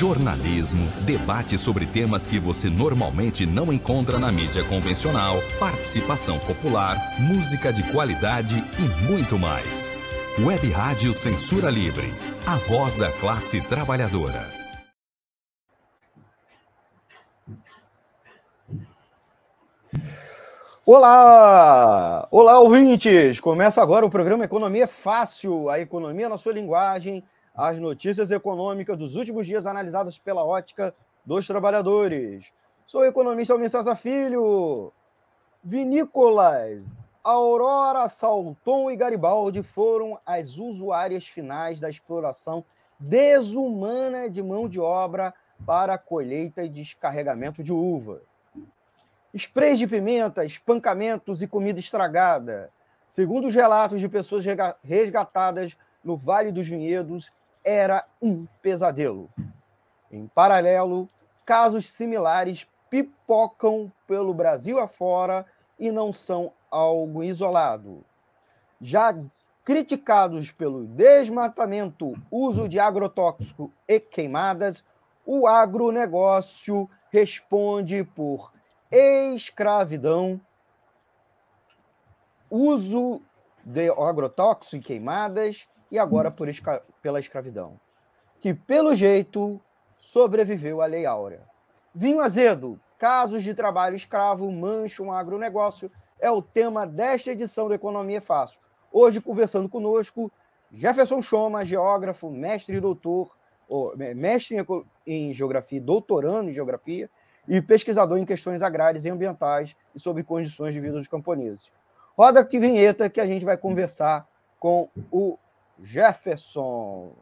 jornalismo, debate sobre temas que você normalmente não encontra na mídia convencional, participação popular, música de qualidade e muito mais. Web Rádio Censura Livre, a voz da classe trabalhadora. Olá! Olá, ouvintes! Começa agora o programa Economia Fácil, a economia na sua linguagem as notícias econômicas dos últimos dias analisadas pela ótica dos trabalhadores. Sou o economista Almir César Filho. Vinícolas, Aurora, Salton e Garibaldi foram as usuárias finais da exploração desumana de mão de obra para colheita e descarregamento de uva. Sprays de pimenta, espancamentos e comida estragada. Segundo os relatos de pessoas resgatadas no Vale dos Vinhedos, era um pesadelo. Em paralelo, casos similares pipocam pelo Brasil afora e não são algo isolado. Já criticados pelo desmatamento, uso de agrotóxico e queimadas, o agronegócio responde por escravidão, uso de agrotóxico e queimadas e agora por esca pela escravidão, que, pelo jeito, sobreviveu à Lei Áurea. Vinho azedo, casos de trabalho escravo mancham agronegócio, é o tema desta edição do Economia Fácil. Hoje, conversando conosco, Jefferson Choma, geógrafo, mestre e doutor, mestre em geografia, doutorando em geografia e pesquisador em questões agrárias e ambientais e sobre condições de vida dos camponeses. Roda que vinheta que a gente vai conversar com o Jefferson.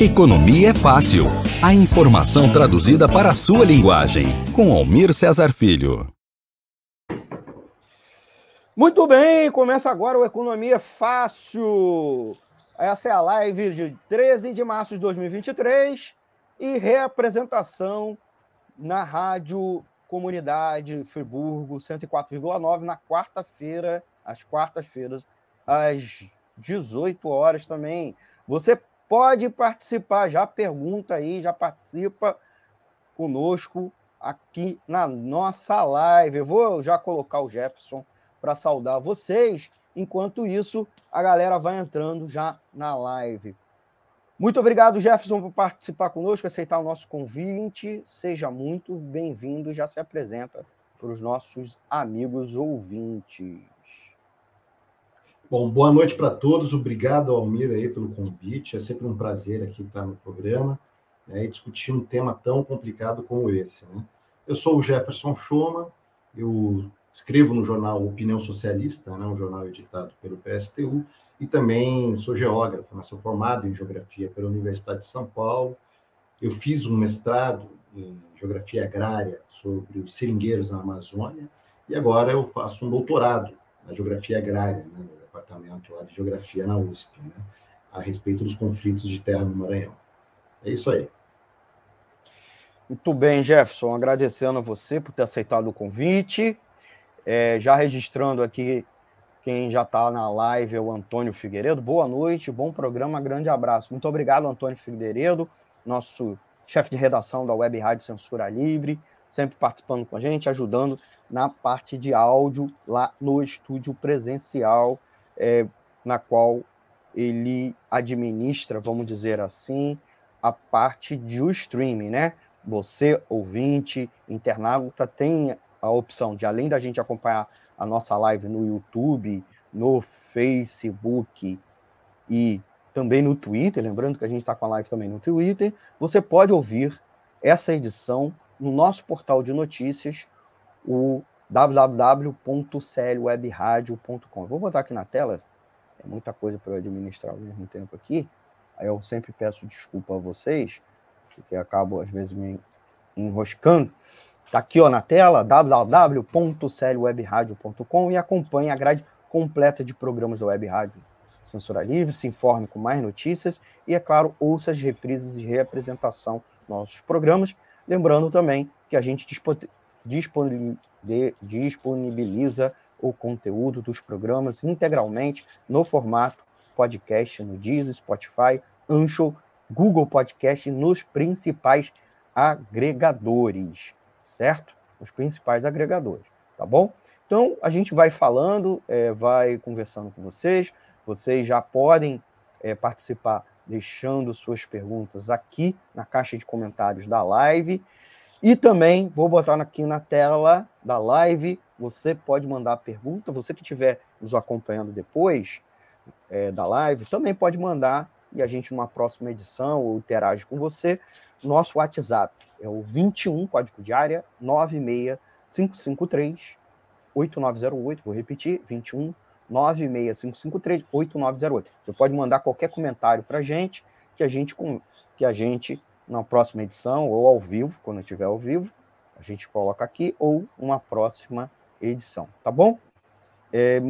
Economia é fácil. A informação traduzida para a sua linguagem. Com Almir Cesar Filho. Muito bem, começa agora o Economia Fácil. Essa é a live de 13 de março de 2023 e reapresentação na Rádio Comunidade Friburgo 104,9 na quarta-feira, às quartas-feiras, às 18 horas também. Você pode participar, já pergunta aí, já participa conosco aqui na nossa live. Eu vou já colocar o Jefferson para saudar vocês. Enquanto isso, a galera vai entrando já na live. Muito obrigado, Jefferson, por participar conosco, aceitar o nosso convite. Seja muito bem-vindo, já se apresenta para os nossos amigos ouvintes. Bom, boa noite para todos. Obrigado, Almir, aí, pelo convite. É sempre um prazer aqui estar no programa né, e discutir um tema tão complicado como esse. Né? Eu sou o Jefferson Schoma, eu escrevo no jornal Opinião Socialista, né, um jornal editado pelo PSTU, e também sou geógrafo, né, sou formado em geografia pela Universidade de São Paulo. Eu fiz um mestrado em geografia agrária sobre os seringueiros na Amazônia e agora eu faço um doutorado na geografia agrária, né, departamento de geografia na USP, né, a respeito dos conflitos de terra no Maranhão. É isso aí. Muito bem, Jefferson. Agradecendo a você por ter aceitado o convite. É, já registrando aqui quem já está na live é o Antônio Figueiredo. Boa noite, bom programa, grande abraço. Muito obrigado, Antônio Figueiredo, nosso chefe de redação da Web Rádio Censura Livre, sempre participando com a gente, ajudando na parte de áudio lá no estúdio presencial é, na qual ele administra, vamos dizer assim, a parte do streaming, né? Você, ouvinte, internauta, tem a opção de, além da gente acompanhar a nossa live no YouTube, no Facebook e também no Twitter, lembrando que a gente está com a live também no Twitter, você pode ouvir essa edição no nosso portal de notícias, o www.clwebradio.com. Vou botar aqui na tela, é muita coisa para eu administrar ao mesmo tempo aqui. Aí eu sempre peço desculpa a vocês, porque acabo às vezes me enroscando. Está aqui ó, na tela, www.clwebradio.com e acompanhe a grade completa de programas da Web Rádio Censura Livre, se informe com mais notícias e, é claro, ouça as reprises e reapresentação dos nossos programas. Lembrando também que a gente disponibiliza o conteúdo dos programas integralmente no formato podcast no Deezer, Spotify, Anchor Google Podcast nos principais agregadores, certo? Os principais agregadores, tá bom? Então, a gente vai falando, é, vai conversando com vocês. Vocês já podem é, participar deixando suas perguntas aqui na caixa de comentários da live. E também vou botar aqui na tela da live. Você pode mandar pergunta. Você que estiver nos acompanhando depois é, da live, também pode mandar e a gente, numa próxima edição, ou interage com você. Nosso WhatsApp é o 21, código de área, 96553 8908. Vou repetir, 21 96553 8908. Você pode mandar qualquer comentário para a gente, que a gente, que a gente, na próxima edição, ou ao vivo, quando estiver ao vivo, a gente coloca aqui, ou uma próxima edição, tá bom? É,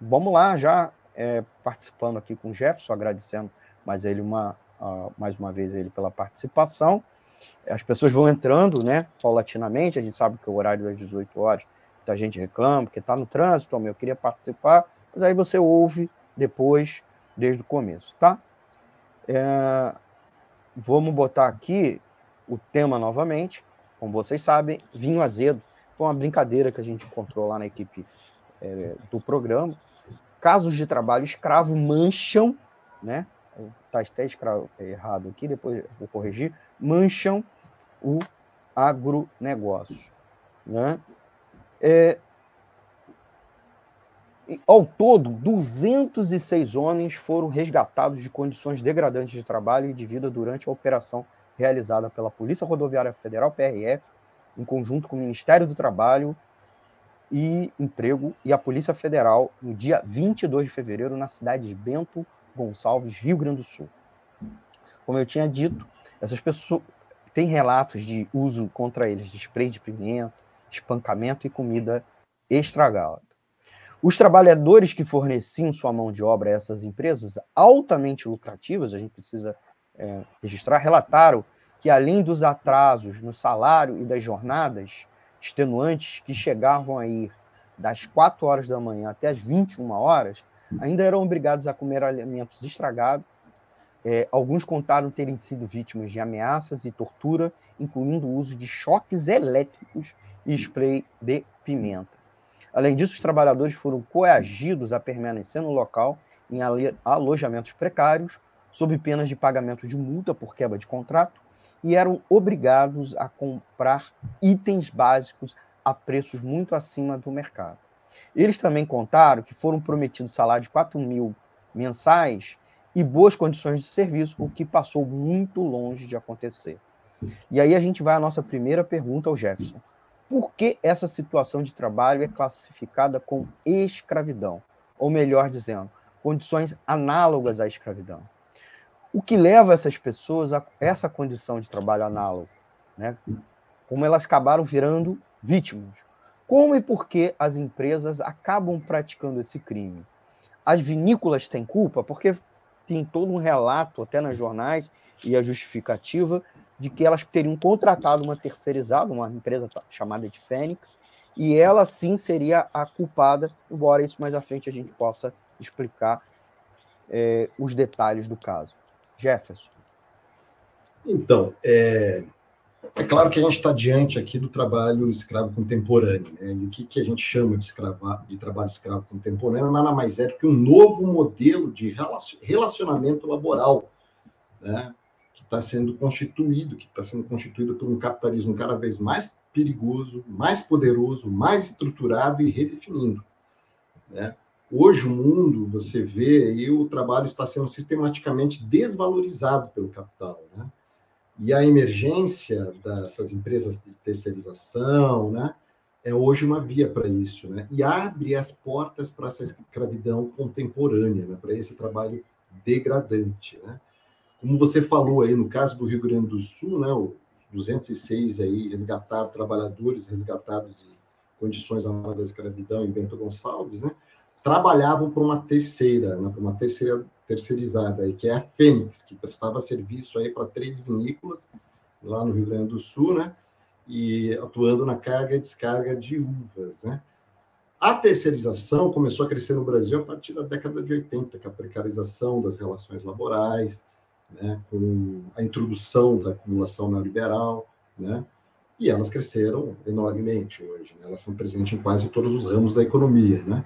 vamos lá, já é, participando aqui com o Jefferson, agradecendo mais ele uma, uh, mais uma vez ele pela participação. As pessoas vão entrando, né, paulatinamente, a gente sabe que o horário das 18 horas, muita gente reclama, porque está no trânsito, eu queria participar, mas aí você ouve depois, desde o começo, tá? É, vamos botar aqui o tema novamente, como vocês sabem, vinho azedo, foi uma brincadeira que a gente encontrou lá na equipe é, do programa, casos de trabalho escravo mancham, né? Está até escravo, é errado aqui, depois vou corrigir, mancham o agronegócio. Né? É, ao todo, 206 homens foram resgatados de condições degradantes de trabalho e de vida durante a operação realizada pela Polícia Rodoviária Federal, PRF, em conjunto com o Ministério do Trabalho e Emprego e a Polícia Federal no dia 22 de fevereiro na cidade de Bento Gonçalves, Rio Grande do Sul. Como eu tinha dito, essas pessoas têm relatos de uso contra eles de spray de pimenta, espancamento e comida estragada. Os trabalhadores que forneciam sua mão de obra a essas empresas altamente lucrativas, a gente precisa é, registrar, relataram que além dos atrasos no salário e das jornadas, extenuantes que chegavam a ir das 4 horas da manhã até as 21 horas, ainda eram obrigados a comer alimentos estragados. É, alguns contaram terem sido vítimas de ameaças e tortura, incluindo o uso de choques elétricos e spray de pimenta. Além disso, os trabalhadores foram coagidos a permanecer no local em alojamentos precários, sob penas de pagamento de multa por quebra de contrato e eram obrigados a comprar itens básicos a preços muito acima do mercado. Eles também contaram que foram prometidos salário de 4 mil mensais e boas condições de serviço, o que passou muito longe de acontecer. E aí a gente vai à nossa primeira pergunta ao Jefferson. Por que essa situação de trabalho é classificada como escravidão? Ou melhor dizendo, condições análogas à escravidão? O que leva essas pessoas a essa condição de trabalho análogo, né? Como elas acabaram virando vítimas. Como e por que as empresas acabam praticando esse crime? As vinícolas têm culpa porque tem todo um relato, até nas jornais, e a justificativa de que elas teriam contratado uma terceirizada, uma empresa chamada de Fênix, e ela sim seria a culpada, embora isso mais à frente a gente possa explicar é, os detalhes do caso. Jefferson. Então, é, é claro que a gente está diante aqui do trabalho escravo contemporâneo. Né? E o que, que a gente chama de, escrava, de trabalho escravo contemporâneo nada mais é do que um novo modelo de relacionamento laboral, né? Está sendo constituído, que está sendo constituído por um capitalismo cada vez mais perigoso, mais poderoso, mais estruturado e redefinindo. Né? Hoje, o mundo, você vê, e o trabalho está sendo sistematicamente desvalorizado pelo capital. Né? E a emergência dessas empresas de terceirização né, é hoje uma via para isso. Né? E abre as portas para essa escravidão contemporânea, né, para esse trabalho degradante. Né? Como você falou aí, no caso do Rio Grande do Sul, né, os 206 aí resgatados, trabalhadores resgatados em condições análogas da escravidão em Bento Gonçalves, né? trabalhavam para uma terceira, né, para uma terceira terceirizada, aí, que é a Fênix, que prestava serviço aí para três vinícolas lá no Rio Grande do Sul, né? E atuando na carga e descarga de uvas, né? A terceirização começou a crescer no Brasil a partir da década de 80, com a precarização das relações laborais, né, com a introdução da acumulação neoliberal, né, e elas cresceram enormemente hoje. Né, elas são presentes em quase todos os ramos da economia. Né,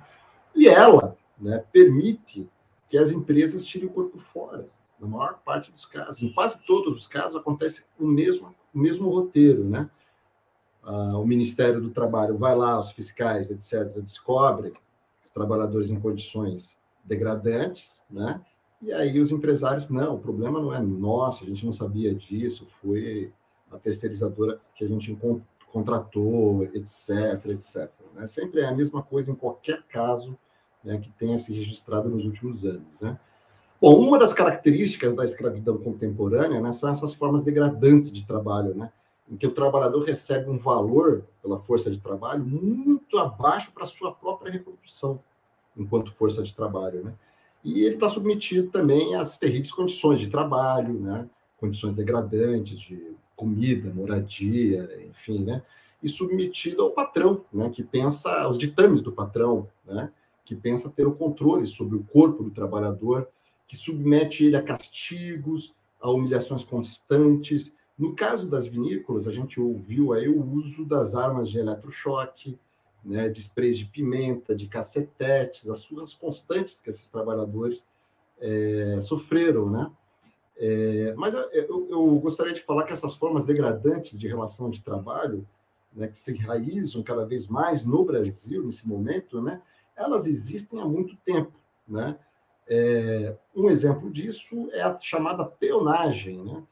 e ela né, permite que as empresas tirem o corpo fora, na maior parte dos casos. Em quase todos os casos acontece o mesmo, o mesmo roteiro. Né? Ah, o Ministério do Trabalho vai lá, os fiscais, etc., descobrem os trabalhadores em condições degradantes, né? E aí os empresários, não, o problema não é nosso, a gente não sabia disso, foi a terceirizadora que a gente contratou, etc, etc. Né? Sempre é a mesma coisa em qualquer caso né, que tenha se registrado nos últimos anos. Né? Bom, uma das características da escravidão contemporânea né, são essas formas degradantes de trabalho, né, em que o trabalhador recebe um valor pela força de trabalho muito abaixo para sua própria reprodução enquanto força de trabalho. Né? E ele está submetido também às terríveis condições de trabalho, né? condições degradantes de comida, moradia, enfim, né? e submetido ao patrão, né? que pensa aos ditames do patrão, né? que pensa ter o controle sobre o corpo do trabalhador, que submete ele a castigos, a humilhações constantes. No caso das vinícolas, a gente ouviu aí o uso das armas de eletrochoque, né, de sprays de pimenta, de cacetetes, as suas constantes que esses trabalhadores é, sofreram, né? É, mas eu, eu, gostaria de falar que essas formas degradantes de relação de trabalho, né, que se enraizam cada vez mais no Brasil nesse momento, né, elas existem há muito tempo, né? É, um exemplo disso é a chamada peonagem, né?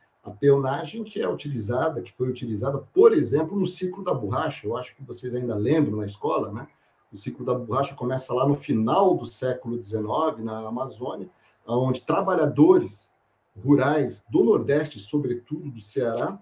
Peonagem que é utilizada, que foi utilizada, por exemplo, no ciclo da borracha. Eu acho que vocês ainda lembram na escola, né? O ciclo da borracha começa lá no final do século XIX, na Amazônia, onde trabalhadores rurais do Nordeste, sobretudo do Ceará,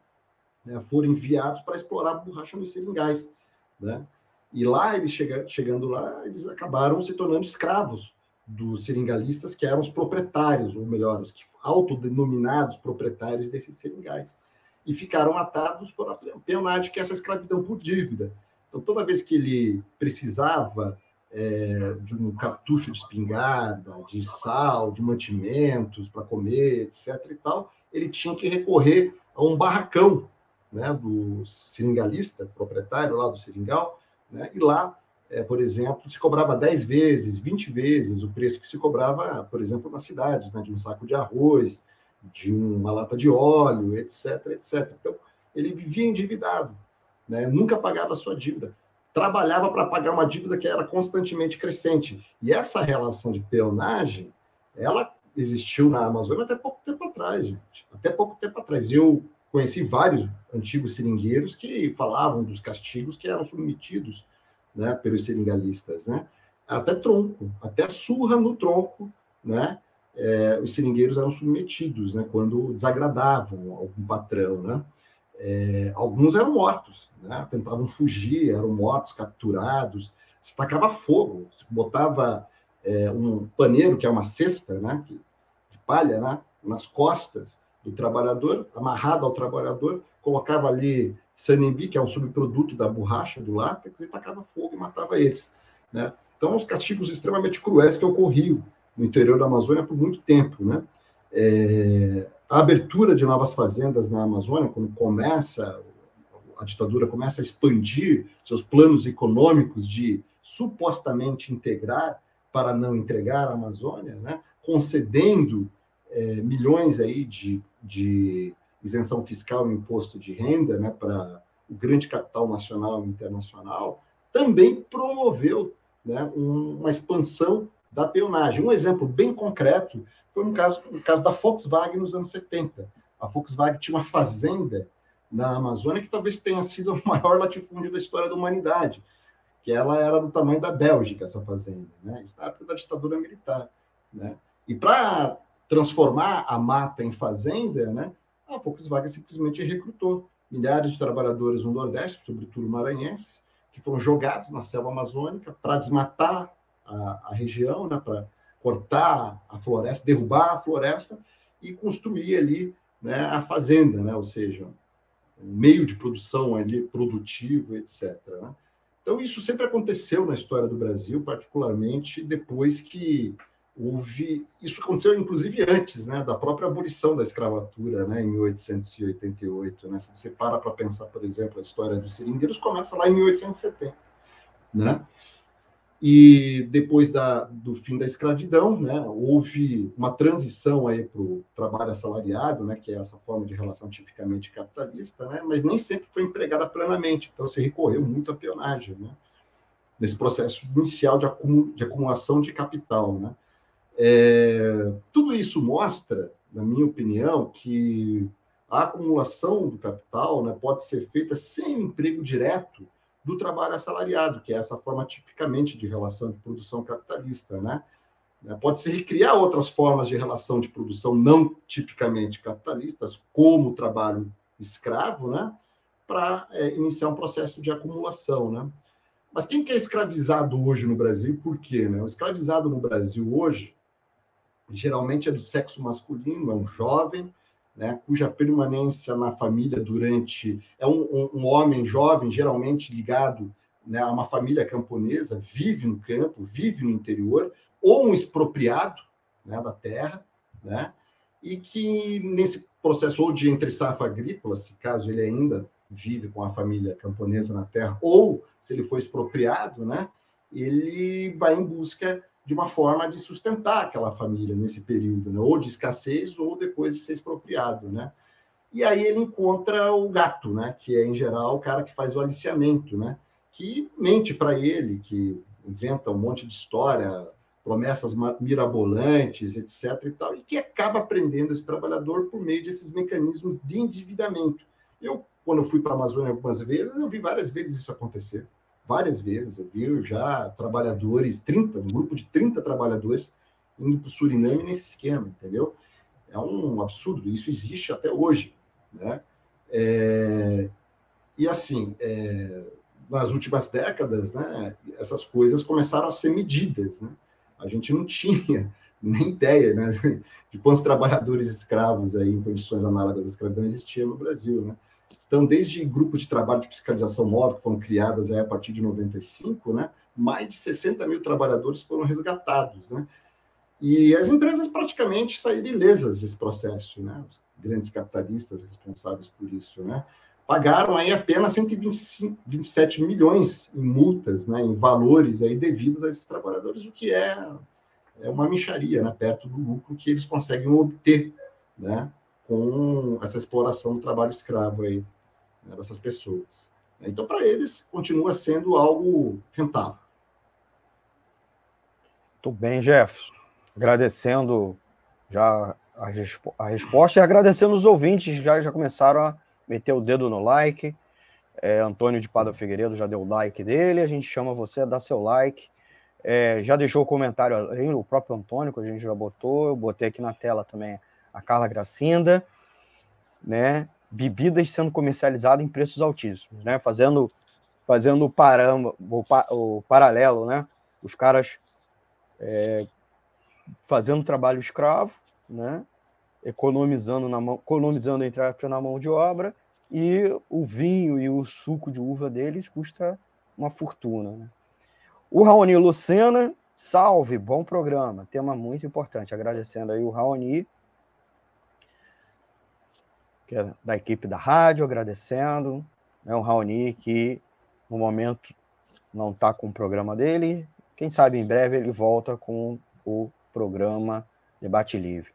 né, foram enviados para explorar a borracha nos seringais, né? E lá, eles chega, chegando lá, eles acabaram se tornando escravos dos seringalistas, que eram os proprietários, ou melhor, os autodenominados proprietários desses seringais. E ficaram atados por peonagem, que é essa escravidão por dívida. Então, toda vez que ele precisava é, de um cartucho de espingarda, de sal, de mantimentos para comer, etc. e tal, ele tinha que recorrer a um barracão né, do seringalista, proprietário lá do seringal, né, e lá é, por exemplo, se cobrava 10 vezes, 20 vezes o preço que se cobrava, por exemplo, nas cidades, né, de um saco de arroz, de uma lata de óleo, etc, etc. Então, ele vivia endividado, né, nunca pagava a sua dívida, trabalhava para pagar uma dívida que era constantemente crescente. E essa relação de peonagem, ela existiu na Amazônia até pouco tempo atrás, gente. Até pouco tempo atrás. Eu conheci vários antigos seringueiros que falavam dos castigos que eram submetidos né, pelos seringalistas, né? Até tronco, até surra no tronco, né? É, os seringueiros eram submetidos, né? Quando desagradavam algum patrão, né? É, alguns eram mortos, né? Tentavam fugir, eram mortos, capturados. Se tacava fogo, se botava é, um paneiro, que é uma cesta, né? De palha, né? Nas costas do trabalhador, amarrado ao trabalhador, colocava ali Sanimbi, que é um subproduto da borracha do látex, e tacava fogo e matava eles. Né? Então, os castigos extremamente cruéis que ocorriam no interior da Amazônia por muito tempo. Né? É, a abertura de novas fazendas na Amazônia, quando começa, a ditadura começa a expandir seus planos econômicos de supostamente integrar para não entregar a Amazônia, né? concedendo é, milhões aí de, de isenção fiscal e imposto de renda né, para o grande capital nacional e internacional, também promoveu né, uma expansão da peonagem. Um exemplo bem concreto foi no caso, no caso da Volkswagen nos anos 70. A Volkswagen tinha uma fazenda na Amazônia que talvez tenha sido o maior latifúndio da história da humanidade, que ela era do tamanho da Bélgica, essa fazenda, né? Isso da ditadura militar, né? E para transformar a mata em fazenda, né? A Volkswagen simplesmente recrutou milhares de trabalhadores no Nordeste, sobretudo maranhenses, que foram jogados na selva amazônica para desmatar a, a região, né, para cortar a floresta, derrubar a floresta e construir ali né, a fazenda, né, ou seja, um meio de produção ali produtivo, etc. Né? Então isso sempre aconteceu na história do Brasil, particularmente depois que houve isso aconteceu inclusive antes, né, da própria abolição da escravatura, né, em 1888, né? Se você para para pensar, por exemplo, a história dos seringueiros começa lá em 1870, né? E depois da, do fim da escravidão, né, houve uma transição aí para o trabalho assalariado, né, que é essa forma de relação tipicamente capitalista, né, mas nem sempre foi empregada plenamente. Então, se recorreu muito à peonagem, né, nesse processo inicial de, acum, de acumulação de capital. Né. É, tudo isso mostra, na minha opinião, que a acumulação do capital né, pode ser feita sem emprego direto do trabalho assalariado, que é essa forma tipicamente de relação de produção capitalista, né? né? Pode-se recriar outras formas de relação de produção não tipicamente capitalistas, como o trabalho escravo, né? Para é, iniciar um processo de acumulação, né? Mas quem que é escravizado hoje no Brasil? Por quê? Né? O escravizado no Brasil hoje geralmente é do sexo masculino, é um jovem, né, cuja permanência na família durante. É um, um, um homem jovem, geralmente ligado né, a uma família camponesa, vive no campo, vive no interior, ou um expropriado né, da terra, né, e que nesse processo ou de entre safra agrícola, se caso ele ainda vive com a família camponesa na terra, ou se ele foi expropriado, né, ele vai em busca de uma forma de sustentar aquela família nesse período, né? ou de escassez, ou depois de ser expropriado, né? E aí ele encontra o gato, né? Que é, em geral, o cara que faz o aliciamento, né? Que mente para ele, que inventa um monte de história, promessas mirabolantes, etc. e tal, e que acaba prendendo esse trabalhador por meio desses mecanismos de endividamento. Eu, quando fui para a Amazônia algumas vezes, eu vi várias vezes isso acontecer várias vezes. Eu vi já trabalhadores, 30, um grupo de 30 trabalhadores indo para o Suriname nesse esquema, entendeu? É um absurdo, isso existe até hoje, né? É, e assim, é, nas últimas décadas, né, essas coisas começaram a ser medidas, né? A gente não tinha nem ideia, né, de quantos trabalhadores escravos aí em condições análogas à escravidão existiam no Brasil, né? Então, desde grupos de trabalho de fiscalização móvel que foram criadas a partir de 95, né, mais de 60 mil trabalhadores foram resgatados. Né? E as empresas praticamente saíram ilesas desse processo, né? os grandes capitalistas responsáveis por isso. Né? Pagaram aí apenas 127 milhões em multas, né, em valores aí devidos a esses trabalhadores, o que é, é uma micharia né, perto do lucro que eles conseguem obter né, com essa exploração do trabalho escravo aí né, dessas pessoas. Então, para eles, continua sendo algo rentável. Muito bem, Jefferson. Agradecendo já a, respo a, resposta e agradecendo os ouvintes que já, já começaram a meter o dedo no like. É, Antônio de Pada Figueiredo já deu o like dele. A gente chama você a dar seu like. É, já deixou o comentário aí, o próprio Antônio, que a gente já botou. Eu botei aqui na tela também a Carla Gracinda, né? Bebidas sendo comercializadas em preços altíssimos, né? Fazendo, fazendo o, o, o paralelo, né? Os caras é, fazendo trabalho escravo, né? Economizando na mão, economizando entre na mão de obra e o vinho e o suco de uva deles custa uma fortuna, né? O Raoni Lucena, salve, bom programa, tema muito importante. Agradecendo aí o Raoni que é da equipe da rádio, agradecendo. É um Raoni que, no momento, não está com o programa dele. Quem sabe em breve ele volta com o programa Debate Livre.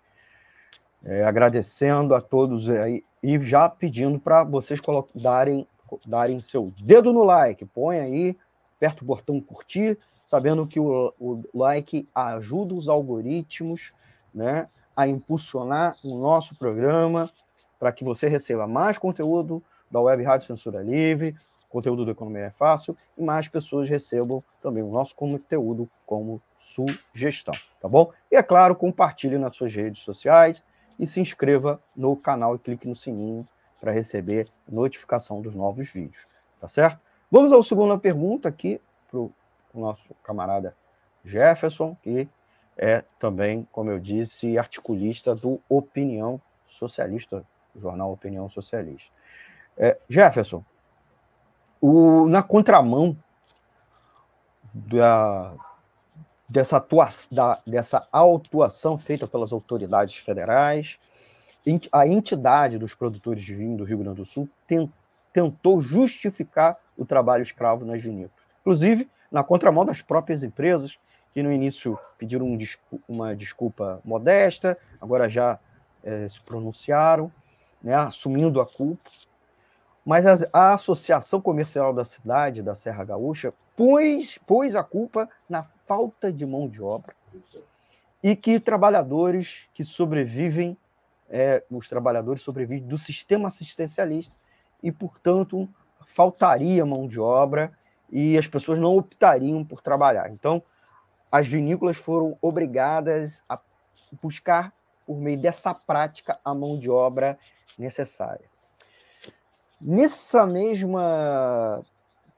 É, agradecendo a todos aí e já pedindo para vocês darem, darem seu dedo no like. Põe aí, aperta o botão curtir, sabendo que o, o like ajuda os algoritmos né, a impulsionar o nosso programa para que você receba mais conteúdo da Web Rádio Censura Livre, conteúdo do Economia é Fácil, e mais pessoas recebam também o nosso conteúdo como sugestão, tá bom? E é claro, compartilhe nas suas redes sociais e se inscreva no canal e clique no sininho para receber notificação dos novos vídeos, tá certo? Vamos à segunda pergunta aqui para o nosso camarada Jefferson, que é também, como eu disse, articulista do Opinião Socialista jornal Opinião Socialista. É, Jefferson, o, na contramão da, dessa, atua da, dessa autuação feita pelas autoridades federais. A entidade dos produtores de vinho do Rio Grande do Sul tentou justificar o trabalho escravo nas vinícolas. Inclusive, na contramão das próprias empresas, que no início pediram um uma desculpa modesta, agora já é, se pronunciaram, né, assumindo a culpa. Mas a, a, Associação Comercial da Cidade, da Serra Gaúcha, pôs, pôs a culpa na falta de mão de obra e que trabalhadores que sobrevivem, é, os trabalhadores sobrevivem do sistema assistencialista e, portanto, faltaria mão de obra e as pessoas não optariam por trabalhar. Então, as vinícolas foram obrigadas a buscar, por meio dessa prática, a mão de obra necessária. Nessa mesma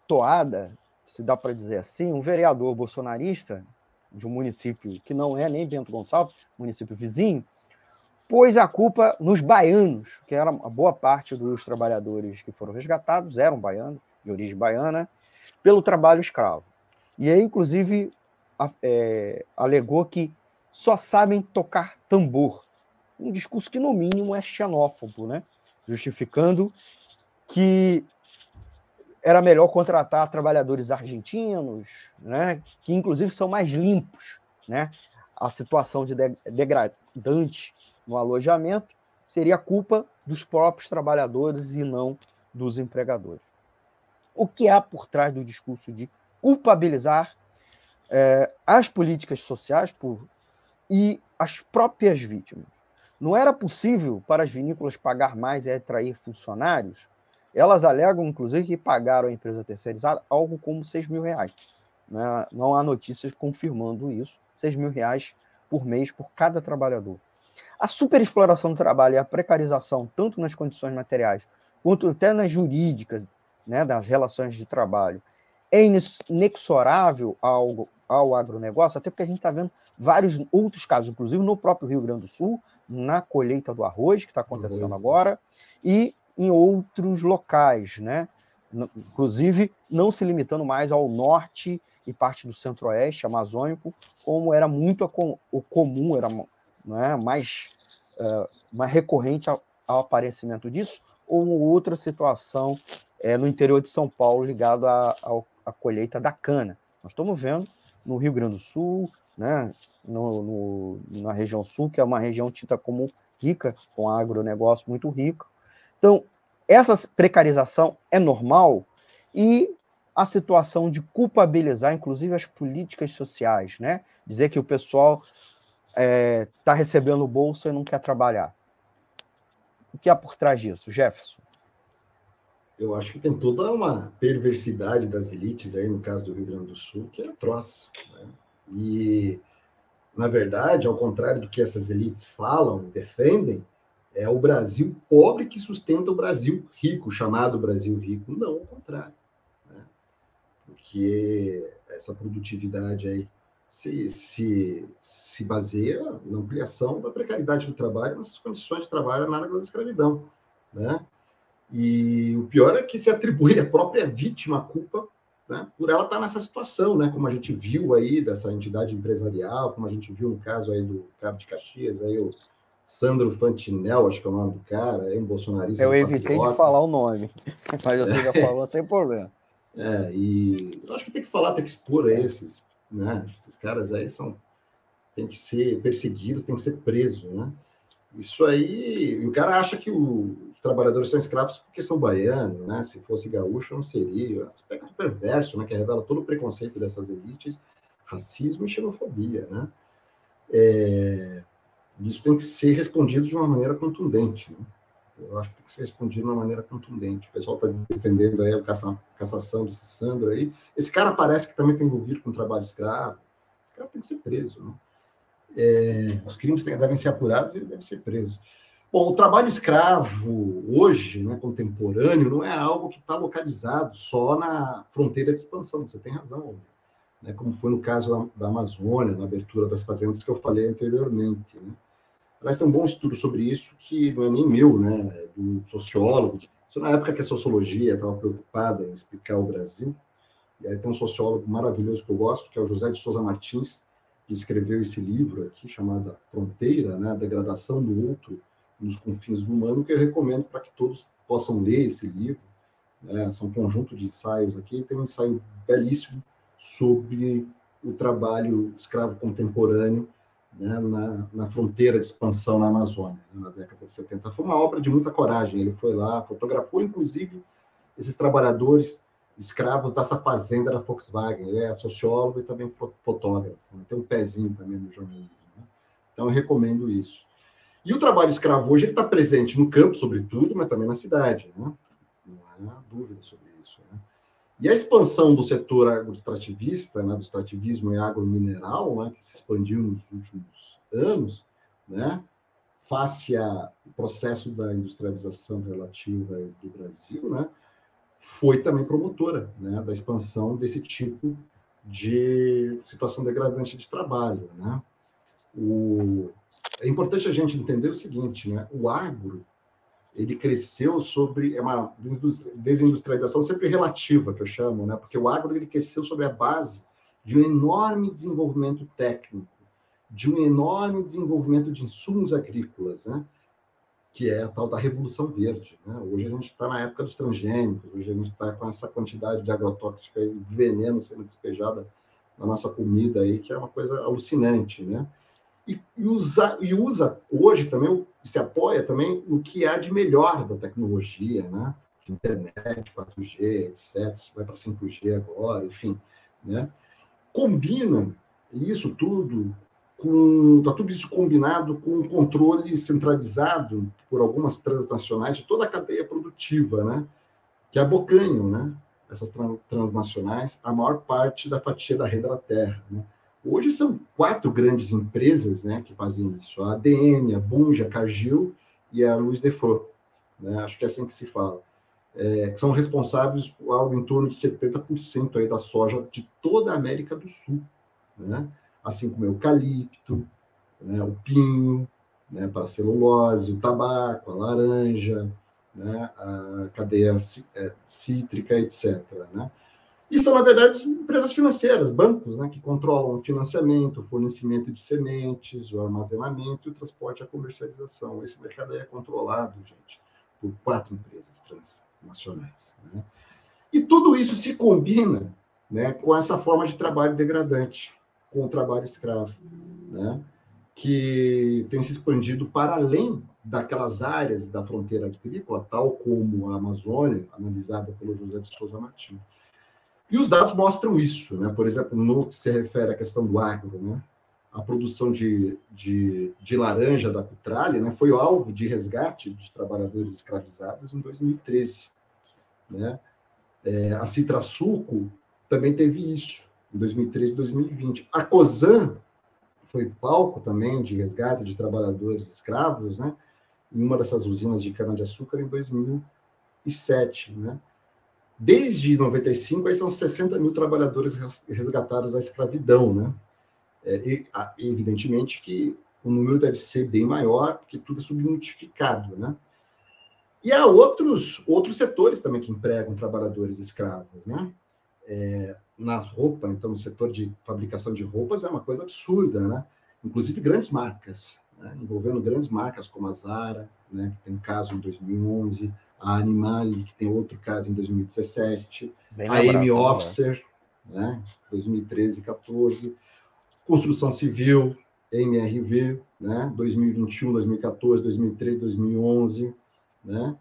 toada, se dá para dizer assim, um vereador bolsonarista de um município que não é nem Bento Gonçalves, município vizinho, pôs a culpa nos baianos, que era a boa parte dos trabalhadores que foram resgatados eram baianos, de origem baiana, pelo trabalho escravo. E aí, inclusive, é, alegou que só sabem tocar tambor. Um discurso que, no mínimo, é xenófobo, né? justificando que era melhor contratar trabalhadores argentinos, né? que, inclusive, são mais limpos. Né? A situação de degradante no alojamento seria culpa dos próprios trabalhadores e não dos empregadores. O que há por trás do discurso de culpabilizar é, as políticas sociais por, e as próprias vítimas? Não era possível para as vinícolas pagar mais e atrair funcionários? Elas alegam, inclusive, que pagaram à empresa terceirizada algo como 6 mil reais. Né? Não há notícias confirmando isso. 6 mil reais por mês por cada trabalhador. A superexploração do trabalho e a precarização, tanto nas condições materiais quanto até nas jurídicas, né, das relações de trabalho, é inexorável ao, ao agronegócio, até porque a gente está vendo vários outros casos, inclusive no próprio Rio Grande do Sul, na colheita do arroz, que está acontecendo agora, e em outros locais, né? inclusive não se limitando mais ao norte e parte do centro-oeste amazônico, como era muito o comum, era né, mais, uh, mais recorrente ao, ao, aparecimento disso, ou outra situação é, no interior de São Paulo ligado à colheita da cana. Nós estamos vendo no Rio Grande do Sul, né, no, no, na região sul, que é uma região tida como rica, com agronegócio muito rico. Então, essa precarização é normal e a situação de culpabilizar, inclusive, as políticas sociais, né? Dizer que o pessoal está é, tá recebendo bolsa e não quer trabalhar. O que há por trás disso, Jefferson? Eu acho que tem toda uma perversidade das elites aí, no caso do Rio Grande do Sul, que é atroz. Né? E, na verdade, ao contrário do que essas elites falam, defendem, é o Brasil pobre que sustenta o Brasil rico, chamado Brasil rico. Não, ao contrário. Né? Porque essa produtividade aí se, se, se baseia na ampliação da precariedade do trabalho, nas condições de trabalho na área da escravidão. Né? E o pior é que se atribui à própria vítima a culpa né, por ela estar nessa situação, né, como a gente viu aí dessa entidade empresarial, como a gente viu no caso aí do Cabo de Caxias, aí o Sandro Fantinel, acho que é o nome do cara, é um bolsonarista. Eu evitei patriota. de falar o nome, mas você já falou sem problema. É, e eu acho que tem que falar, tem que expor esses, né? Esses caras aí são tem que ser perseguidos, tem que ser presos, né? Isso aí, o cara acha que o, trabalhadores são escravos porque são baianos, né? Se fosse gaúcho, não seria. Aspecto perverso, né? Que revela todo o preconceito dessas elites, racismo e xenofobia, né? É, isso tem que ser respondido de uma maneira contundente, né? Eu acho que tem que ser respondido de uma maneira contundente. O pessoal está defendendo aí a cassação desse Sandro aí. Esse cara parece que também está envolvido com trabalho escravo. Esse cara tem que ser preso, né? É, os crimes devem ser apurados e ele deve ser preso. Bom, o trabalho escravo hoje, né, contemporâneo, não é algo que está localizado só na fronteira de expansão. Você tem razão, né, como foi no caso da, Amazônia, na abertura das fazendas que eu falei anteriormente. Né. Aliás, tem um bom estudo sobre isso que não é nem meu, né, é do sociólogo. Isso na época que a sociologia estava preocupada em explicar o Brasil. E aí tem um sociólogo maravilhoso que eu gosto, que é o José de Souza Martins, que escreveu esse livro aqui, chamado Fronteira, né, a degradação do outro nos confins do humano, que eu recomendo para que todos possam ler esse livro. É, são um conjunto de ensaios aqui, tem um ensaio belíssimo sobre o trabalho escravo contemporâneo né, na, na, fronteira de expansão na Amazônia, né, na década de 70. Foi uma obra de muita coragem. Ele foi lá, fotografou, inclusive, esses trabalhadores escravos dessa fazenda da Volkswagen. Ele é sociólogo e também fotógrafo. Né? Tem um pezinho também no jornalismo. Né? Então, eu recomendo isso. E o trabalho escravo hoje está presente no campo, sobretudo, mas também na cidade. Né? Não há dúvida sobre isso. Né? E a expansão do setor agroextrativista, né, do extrativismo e agromineral, né, que se expandiu nos últimos anos, né, face ao processo da industrialização relativa do Brasil, né, foi também promotora né, da expansão desse tipo de situação degradante de trabalho. Né? O... É importante a gente entender o seguinte, né? o agro ele cresceu sobre é uma desindustrialização sempre relativa que eu chamo, né? Porque o agro ele cresceu sobre a base de um enorme desenvolvimento técnico, de um enorme desenvolvimento de insumos agrícolas, né? Que é a tal da revolução verde. Né? Hoje a gente está na época dos transgênicos, hoje a gente está com essa quantidade de agrotóxico e veneno sendo despejada na nossa comida aí, que é uma coisa alucinante, né? E, usa, e usa hoje também, se apoia também no que há de melhor da tecnologia, né? Internet, 4G, etc. Vai para 5G agora, enfim. Né? Combina isso tudo com. Está tudo isso combinado com um controle centralizado por algumas transnacionais de toda a cadeia produtiva, né? Que abocanham, né? Essas transnacionais, a maior parte da fatia da renda da terra. Né? Hoje são quatro grandes empresas né, que fazem isso: a ADM, a Bunge, a Cargill e a Luiz Defort. Né? Acho que é assim que se fala. É, que são responsáveis por algo em torno de 70% aí da soja de toda a América do Sul. Né? Assim como o eucalipto, né, o pinho, né, para a celulose, o tabaco, a laranja, né, a cadeia é, cítrica, etc. Né? E são, na verdade, empresas financeiras, bancos, né, que controlam o financiamento, o fornecimento de sementes, o armazenamento e o transporte a comercialização. Esse mercado é controlado, gente, por quatro empresas transnacionais. Né? E tudo isso se combina né, com essa forma de trabalho degradante, com o trabalho escravo, né, que tem se expandido para além daquelas áreas da fronteira agrícola, tal como a Amazônia, analisada pelo José de Souza Martins. E os dados mostram isso, né? Por exemplo, no que se refere à questão do agro, né? A produção de, de, de laranja da Cutrale né, foi alvo de resgate de trabalhadores escravizados em 2013. Né? É, a Citraçuco também teve isso, em 2013 e 2020. A COSAN foi palco também de resgate de trabalhadores escravos, né? em uma dessas usinas de cana-de-açúcar em 2007. Né? Desde 95, aí são 60 mil trabalhadores resgatados da escravidão, né? É, e, evidentemente que o número deve ser bem maior, porque tudo é subnotificado, né? E há outros, outros setores também que empregam trabalhadores escravos, né? É, na roupa, então, no setor de fabricação de roupas é uma coisa absurda, né? Inclusive grandes marcas, né? envolvendo grandes marcas como a Zara, né? que tem um caso em 2011, a Animale, que tem outro caso em 2017, Bem a M Officer, né, 2013 e 14, Construção Civil, MRV, né, 2021, 2014, 2013, 2011, né,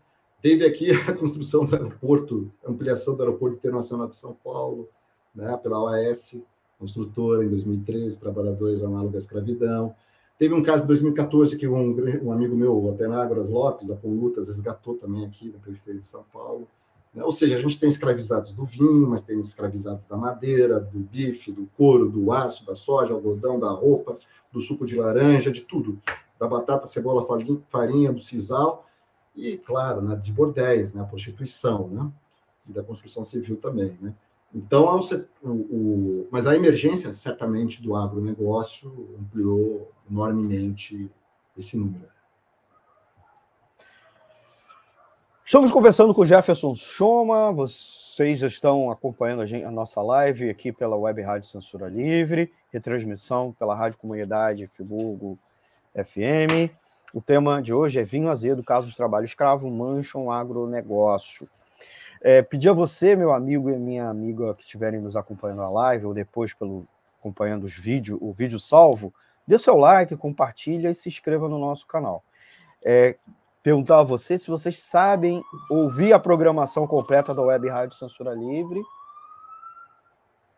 Teve aqui a construção do aeroporto, ampliação do aeroporto internacional de São Paulo, né, pela OAS, construtora em 2013, trabalhadores análogos à escravidão. Teve um caso em 2014 que um, um amigo meu, o Atenágoras Lopes, da Polutas, resgatou também aqui na periferia de São Paulo. Né? Ou seja, a gente tem escravizados do vinho, mas tem escravizados da madeira, do bife, do couro, do aço, da soja, algodão, da roupa, do suco de laranja, de tudo. Da batata, cebola, farinha, do sisal e, claro, né, de bordéis, né, a prostituição, né? E da construção civil também, né? Então, é o, o, mas a emergência, certamente, do agronegócio ampliou enormemente esse número. Estamos conversando com Jefferson Schoma, vocês estão acompanhando a, gente, a, nossa live aqui pela Web Rádio Censura Livre, retransmissão pela Rádio Comunidade Friburgo FM. O tema de hoje é vinho azedo, caso de trabalho escravo, mancham agronegócio. É, pedir a você, meu amigo e minha amiga que estiverem nos acompanhando na live ou depois pelo acompanhando os vídeos, o vídeo salvo, dê seu like, compartilha e se inscreva no nosso canal. É, perguntar a vocês se vocês sabem ouvir a programação completa da Web Rádio Censura Livre.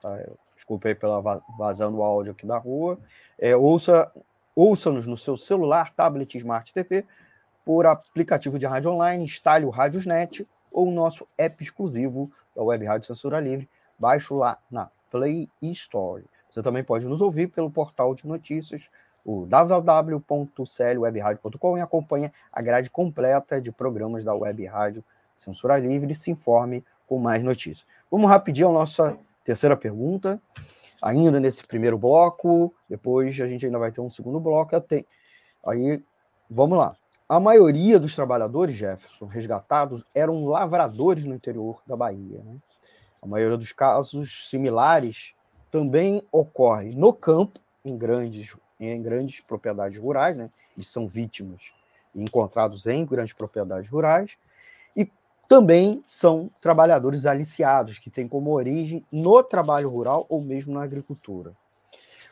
Tá, desculpa aí pela vazando o áudio aqui da rua. É, ouça, ouça-nos no seu celular, tablet, smart TV, por aplicativo de rádio online, instale o Rádiosnet ou o nosso app exclusivo da Web Rádio Censura Livre. Baixe lá na Play Store. Você também pode nos ouvir pelo portal de notícias o www.clwebradio.com e acompanhe a grade completa de programas da Web Rádio Censura Livre e se informe com mais notícias. Vamos rapidinho à nossa terceira pergunta, ainda nesse primeiro bloco, depois a gente ainda vai ter um segundo bloco. Aí, vamos lá. A maioria dos trabalhadores, Jefferson, resgatados, eram lavradores no interior da Bahia. Né? A maioria dos casos similares também ocorre no campo, em grandes em grandes propriedades rurais, né? Eles são vítimas encontrados em grandes propriedades rurais, e também são trabalhadores aliciados, que têm como origem no trabalho rural ou mesmo na agricultura.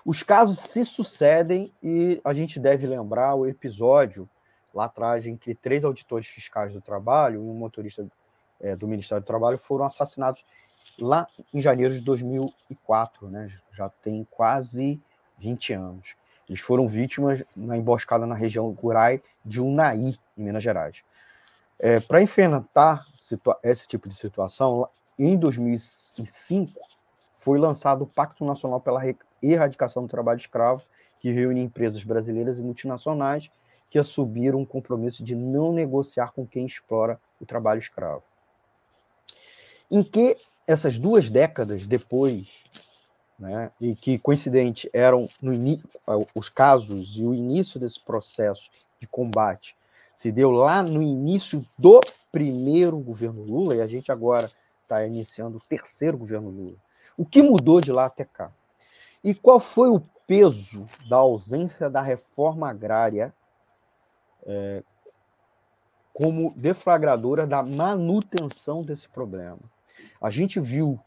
Os casos se sucedem e a gente deve lembrar o episódio lá atrás em que três auditores fiscais do trabalho e um motorista é, do Ministério do Trabalho foram assassinados lá em janeiro de 2004, né? Já tem quase 20 anos. Eles foram vítimas na emboscada na região rural de Unai, em Minas Gerais. É, Para enfrentar esse tipo de situação, em 2005 foi lançado o Pacto Nacional pela Erradicação do Trabalho Escravo, que reúne empresas brasileiras e multinacionais que assumiram um compromisso de não negociar com quem explora o trabalho escravo. Em que essas duas décadas depois né, e que coincidente eram os casos e o início desse processo de combate se deu lá no início do primeiro governo Lula e a gente agora está iniciando o terceiro governo Lula. O que mudou de lá até cá? E qual foi o peso da ausência da reforma agrária é, como deflagradora da manutenção desse problema? A gente viu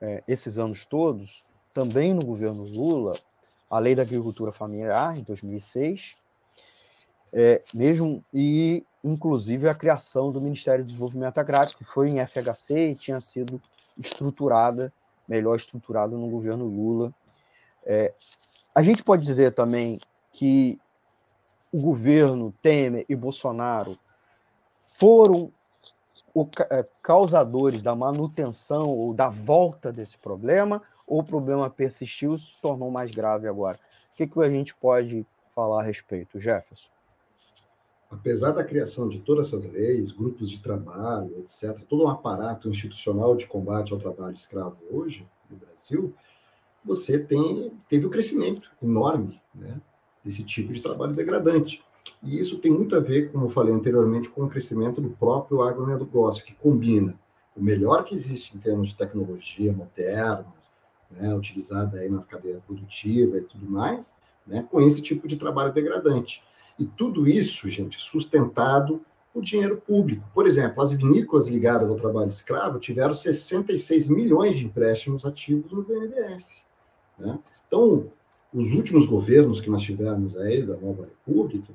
é, esses anos todos também no governo Lula, a lei da agricultura familiar, em 2006, é, mesmo, e inclusive a criação do Ministério do Desenvolvimento Agrário, que foi em FHC e tinha sido estruturada, melhor estruturada no governo Lula. É, a gente pode dizer também que o governo Temer e Bolsonaro foram é, causadores da manutenção ou da volta desse problema, ou o problema persistiu e se tornou mais grave agora? O que, que a gente pode falar a respeito, Jefferson? Apesar da criação de todas essas leis, grupos de trabalho, etc., todo um aparato institucional de combate ao trabalho escravo hoje no Brasil, você tem, teve um crescimento enorme né, desse tipo de trabalho degradante. E isso tem muito a ver, como eu falei anteriormente, com o crescimento do próprio agronegócio, que combina o melhor que existe em termos de tecnologia moderna, né, utilizada aí na cadeia produtiva e tudo mais, né, com esse tipo de trabalho degradante. E tudo isso, gente, sustentado por dinheiro público. Por exemplo, as vinícolas ligadas ao trabalho escravo tiveram 66 milhões de empréstimos ativos no BNDES. Né? Então, os últimos governos que nós tivemos aí da nova república,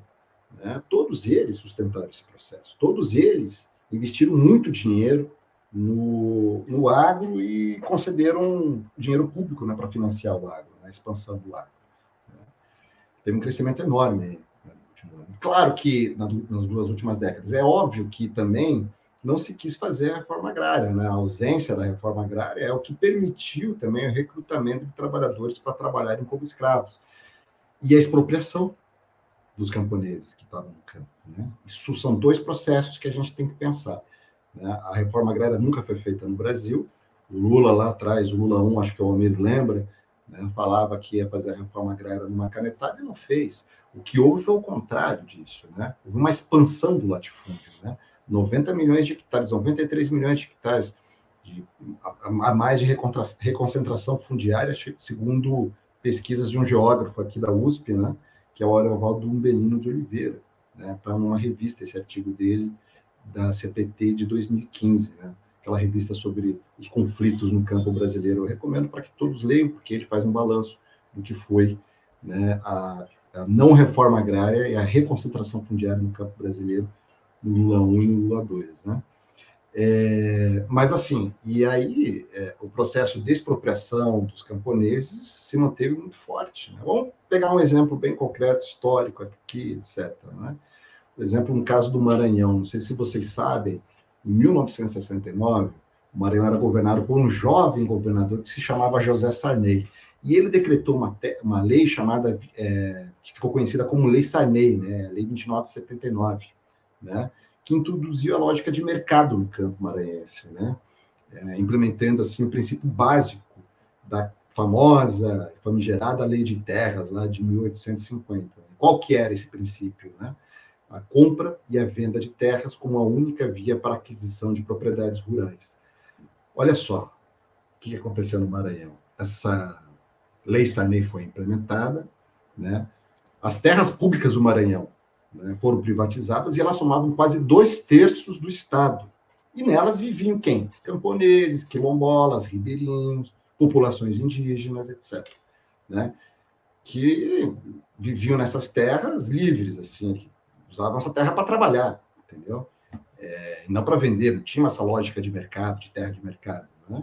né, todos eles sustentaram esse processo. Todos eles investiram muito dinheiro no, no agro e concederam dinheiro público né, para financiar o agro, né, a expansão do agro. Né. Teve um crescimento enorme né, Claro que nas duas últimas décadas. É óbvio que também não se quis fazer a reforma agrária. Né? A ausência da reforma agrária é o que permitiu também o recrutamento de trabalhadores para trabalharem como escravos. E a expropriação dos camponeses que estavam no campo. Né? Isso são dois processos que a gente tem que pensar. Né? A reforma agrária nunca foi feita no Brasil. O Lula lá atrás, o Lula 1, acho que o Almir lembra, né? falava que ia fazer a reforma agrária numa canetada e não fez. O que houve foi o contrário disso. Né? Houve uma expansão do latifúndio. Né? 90 milhões de hectares, 93 milhões de hectares. de a, mais de reconcentração fundiária, segundo pesquisas de um geógrafo aqui da USP, né, que é o Aurelvaldo Umbelino de Oliveira. Está né, tá numa revista esse artigo dele, da CPT de 2015, né, aquela revista sobre os conflitos no campo brasileiro. Eu recomendo para que todos leiam, porque ele faz um balanço do que foi né, a, a, não reforma agrária e a reconcentração fundiária no campo brasileiro Lula 1 e Lula 2. Né? É, mas assim, e aí é, o processo de expropriação dos camponeses se manteve muito forte. Né? Vamos pegar um exemplo bem concreto, histórico aqui, etc. Né? Por exemplo, no caso do Maranhão, não sei se vocês sabem, em 1969, o Maranhão era governado por um jovem governador que se chamava José Sarney. E ele decretou uma, uma lei chamada, é, que ficou conhecida como Lei Sarney, né? Lei 29 de 79, né? que introduziu a lógica de mercado no campo maranhense, né? É, implementando assim o princípio básico da famosa, famigerada lei de terras lá de 1850. Qual que era esse princípio, né? A compra e a venda de terras como a única via para aquisição de propriedades rurais. Olha só o que aconteceu no Maranhão. Essa lei Sarney foi implementada, né? As terras públicas do Maranhão né, foram privatizadas e elas somavam quase dois terços do Estado. E nelas viviam quem? Camponeses, quilombolas, ribeirinhos, populações indígenas, etc. Né? Que viviam nessas terras livres, assim, usavam essa terra para trabalhar, entendeu? É, não para vender, não tinha essa lógica de mercado, de terra de mercado, né?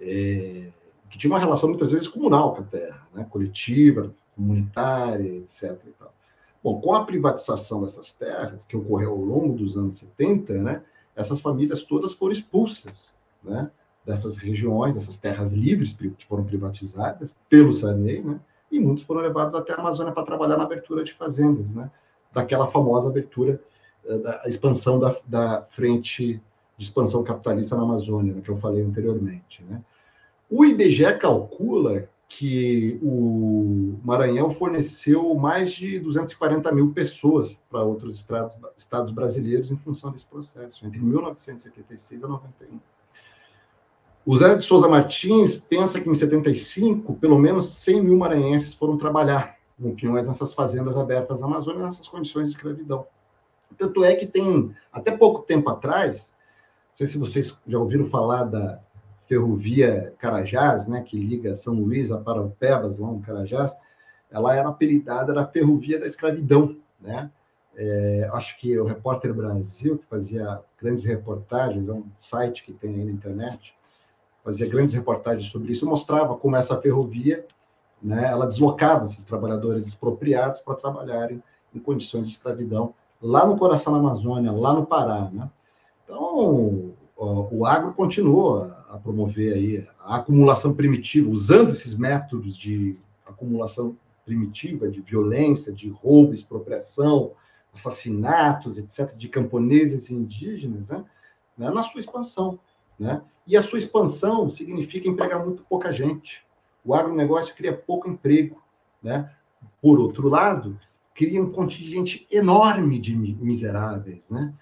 É, que tinha uma relação muitas vezes comunal com a terra, né? coletiva, comunitária, etc. E tal. Bom, com a privatização dessas terras, que ocorreu ao longo dos anos 70, né, essas famílias todas foram expulsas né, dessas regiões, dessas terras livres que foram privatizadas pelo Sarney, né, e muitos foram levados até a Amazônia para trabalhar na abertura de fazendas, né, daquela famosa abertura eh, da expansão da, da frente de expansão capitalista na Amazônia, né, que eu falei anteriormente. Né. O IBGE calcula que o Maranhão forneceu mais de 240 mil pessoas para outros estados, estados brasileiros em função desse processo, entre 1976 e 91. O Zé de Souza Martins pensa que em 75, pelo menos 100 mil maranhenses foram trabalhar com peões nessas fazendas abertas na Amazônia, nessas condições de escravidão. Tanto é que tem, até pouco tempo atrás, não sei se vocês já ouviram falar da ferrovia Carajás, né, que liga São Luís a Paraupebas, lá no Carajás, ela era apelidada da ferrovia da escravidão, né? É, acho que o Repórter Brasil, que fazia grandes reportagens, é um site que tem aí na internet, fazia grandes reportagens sobre isso, mostrava como essa ferrovia, né, ela deslocava esses trabalhadores expropriados para trabalharem em condições de escravidão lá no coração da Amazônia, lá no Pará, né? Então, o agro continua a promover aí a acumulação primitiva, usando esses métodos de acumulação primitiva, de violência, de roubo, expropriação, assassinatos, etc., de camponeses e indígenas, né, né, na sua expansão. Né? E a sua expansão significa empregar muito pouca gente. O agronegócio cria pouco emprego. Né? Por outro lado, cria um contingente enorme de miseráveis, né?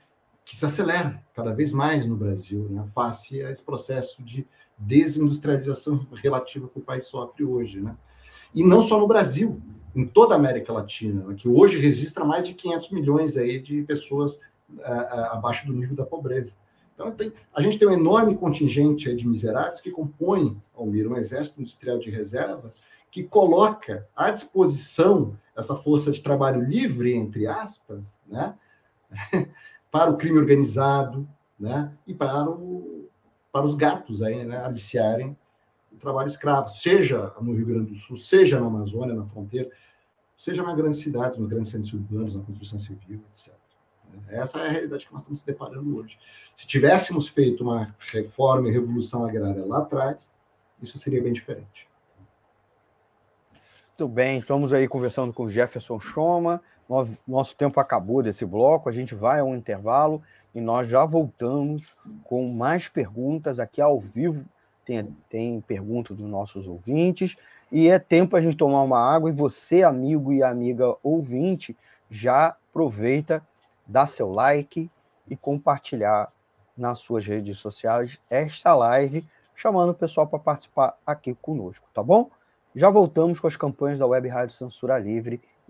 Que se acelera cada vez mais no Brasil, né, face a esse processo de desindustrialização relativa que o país sofre hoje. Né? E não só no Brasil, em toda a América Latina, né, que hoje registra mais de 500 milhões aí de pessoas uh, abaixo do nível da pobreza. Então, tem, a gente tem um enorme contingente de miseráveis que compõe, Almir, um exército industrial de reserva que coloca à disposição essa força de trabalho livre, entre aspas, né? para o crime organizado, né? E para, o, para os gatos aí, né? Aliciarem o trabalho escravo, seja no Rio Grande do Sul, seja na Amazônia, na fronteira, seja na grande cidade, nos grandes centros urbanos, na construção civil, etc. Essa é a realidade que nós estamos se deparando hoje. Se tivéssemos feito uma reforma e revolução agrária lá atrás, isso seria bem diferente. Muito bem, estamos aí conversando com Jefferson Schoma, nosso tempo acabou desse bloco, a gente vai a um intervalo e nós já voltamos com mais perguntas aqui ao vivo. Tem, tem perguntas dos nossos ouvintes e é tempo a gente tomar uma água. E você, amigo e amiga ouvinte, já aproveita, dá seu like e compartilhar nas suas redes sociais esta live, chamando o pessoal para participar aqui conosco, tá bom? Já voltamos com as campanhas da Web Rádio Censura Livre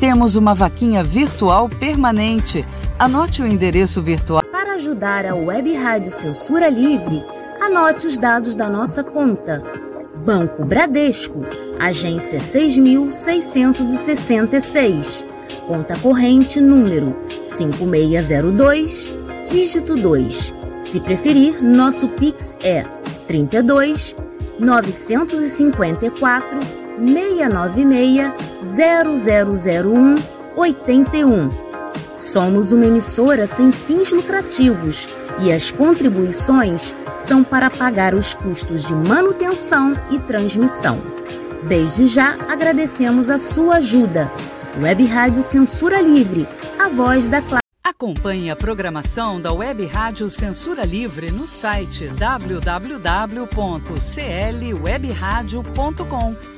Temos uma vaquinha virtual permanente. Anote o endereço virtual. Para ajudar a Web Rádio Censura Livre, anote os dados da nossa conta. Banco Bradesco, agência 6666. Conta corrente número 5602, dígito 2 se preferir, nosso Pix é 32 954 696 0001 81. Somos uma emissora sem fins lucrativos e as contribuições são para pagar os custos de manutenção e transmissão. Desde já agradecemos a sua ajuda. Web Rádio Censura Livre, a voz da classe. Acompanhe a programação da Web Rádio Censura Livre no site www.clwebradio.com,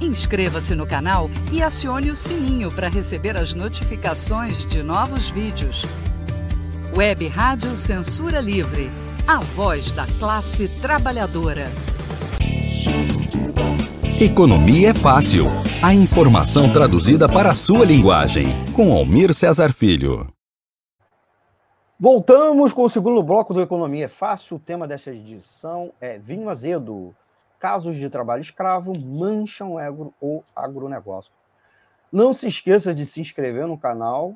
Inscreva-se no canal e acione o sininho para receber as notificações de novos vídeos. Web Rádio Censura Livre. A voz da classe trabalhadora. Economia é fácil. A informação traduzida para a sua linguagem. Com Almir Cesar Filho. Voltamos com o segundo bloco do Economia é Fácil. O tema desta edição é vinho azedo. Casos de trabalho escravo mancham o agronegócio. Não se esqueça de se inscrever no canal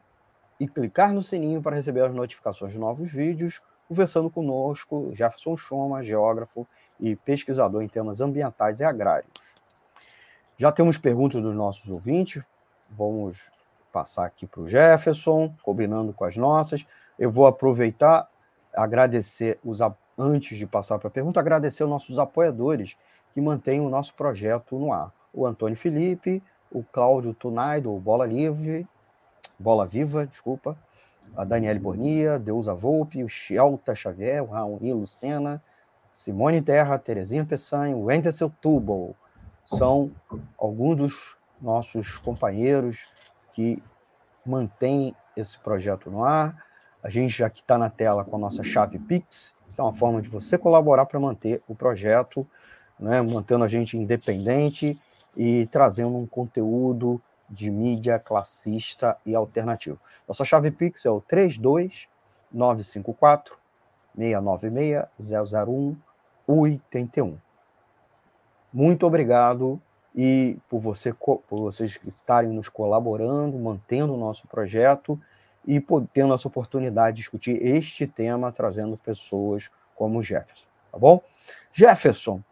e clicar no sininho para receber as notificações de novos vídeos, conversando conosco, Jefferson Choma, geógrafo e pesquisador em temas ambientais e agrários. Já temos perguntas dos nossos ouvintes, vamos passar aqui para o Jefferson, combinando com as nossas. Eu vou aproveitar, agradecer os antes de passar para a pergunta, agradecer os nossos apoiadores que mantêm o nosso projeto no ar. O Antônio Felipe, o Cláudio Tunai, do Bola Livre, Bola Viva, desculpa, a Daniele Bornia, Deusa Volpe, o Shelta Xavier, o Raoni Lucena, Simone Terra, Terezinha Peçanha, o Anderson Tubal. São alguns dos nossos companheiros que mantêm esse projeto no ar. A gente já que está na tela com a nossa chave Pix, é uma forma de você colaborar para manter o projeto, né, mantendo a gente independente e trazendo um conteúdo de mídia classista e alternativo. Nossa chave Pix é o 32954 696 001 81. Muito obrigado e por, você, por vocês estarem nos colaborando, mantendo o nosso projeto e tendo essa oportunidade de discutir este tema, trazendo pessoas como o Jefferson, tá bom? Jefferson,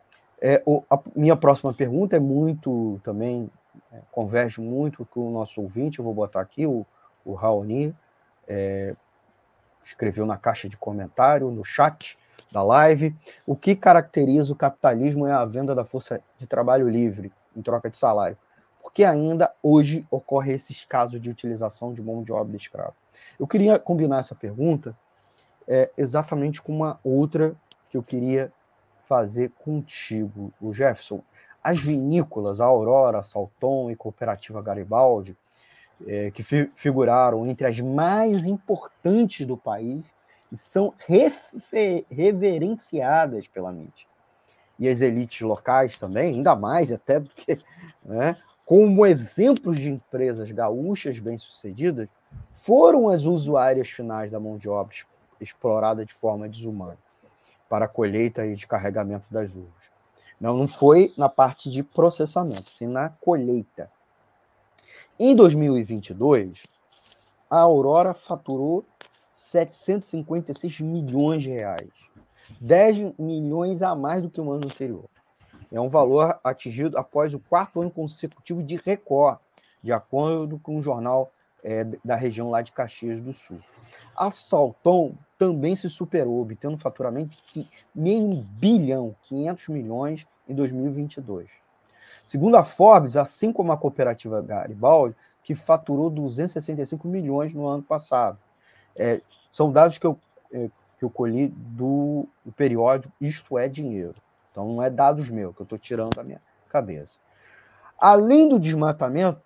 é, o, a minha próxima pergunta é muito também, é, converge muito com o nosso ouvinte, eu vou botar aqui, o, o Raoni, é, escreveu na caixa de comentário, no chat da live, o que caracteriza o capitalismo é a venda da força de trabalho livre, em troca de salário. Porque ainda hoje ocorre esses casos de utilização de mão de obra escrava. Eu queria combinar essa pergunta é, exatamente com uma outra que eu queria fazer contigo, o Jefferson. as vinícolas, a Aurora, Salton e Cooperativa Garibaldi, é, que fi figuraram entre as mais importantes do país e são reverenciadas pela mídia. E as elites locais também, ainda mais até do que, né, como exemplos de empresas gaúchas bem-sucedidas, foram as usuárias finais da mão de obra explorada de forma desumana para a colheita e descarregamento das uvas. Não, não foi na parte de processamento, sim na colheita. Em 2022, a Aurora faturou 756 milhões de reais, 10 milhões a mais do que o ano anterior. É um valor atingido após o quarto ano consecutivo de recorde, de acordo com o jornal é, da região lá de Caxias do Sul. A Salton também se superou, obtendo faturamento de meio bilhão, 500 milhões em 2022. Segundo a Forbes, assim como a cooperativa Garibaldi, que faturou 265 milhões no ano passado. É, são dados que eu, é, que eu colhi do, do periódico Isto é Dinheiro. Então não é dados meus, que eu estou tirando da minha cabeça. Além do desmatamento,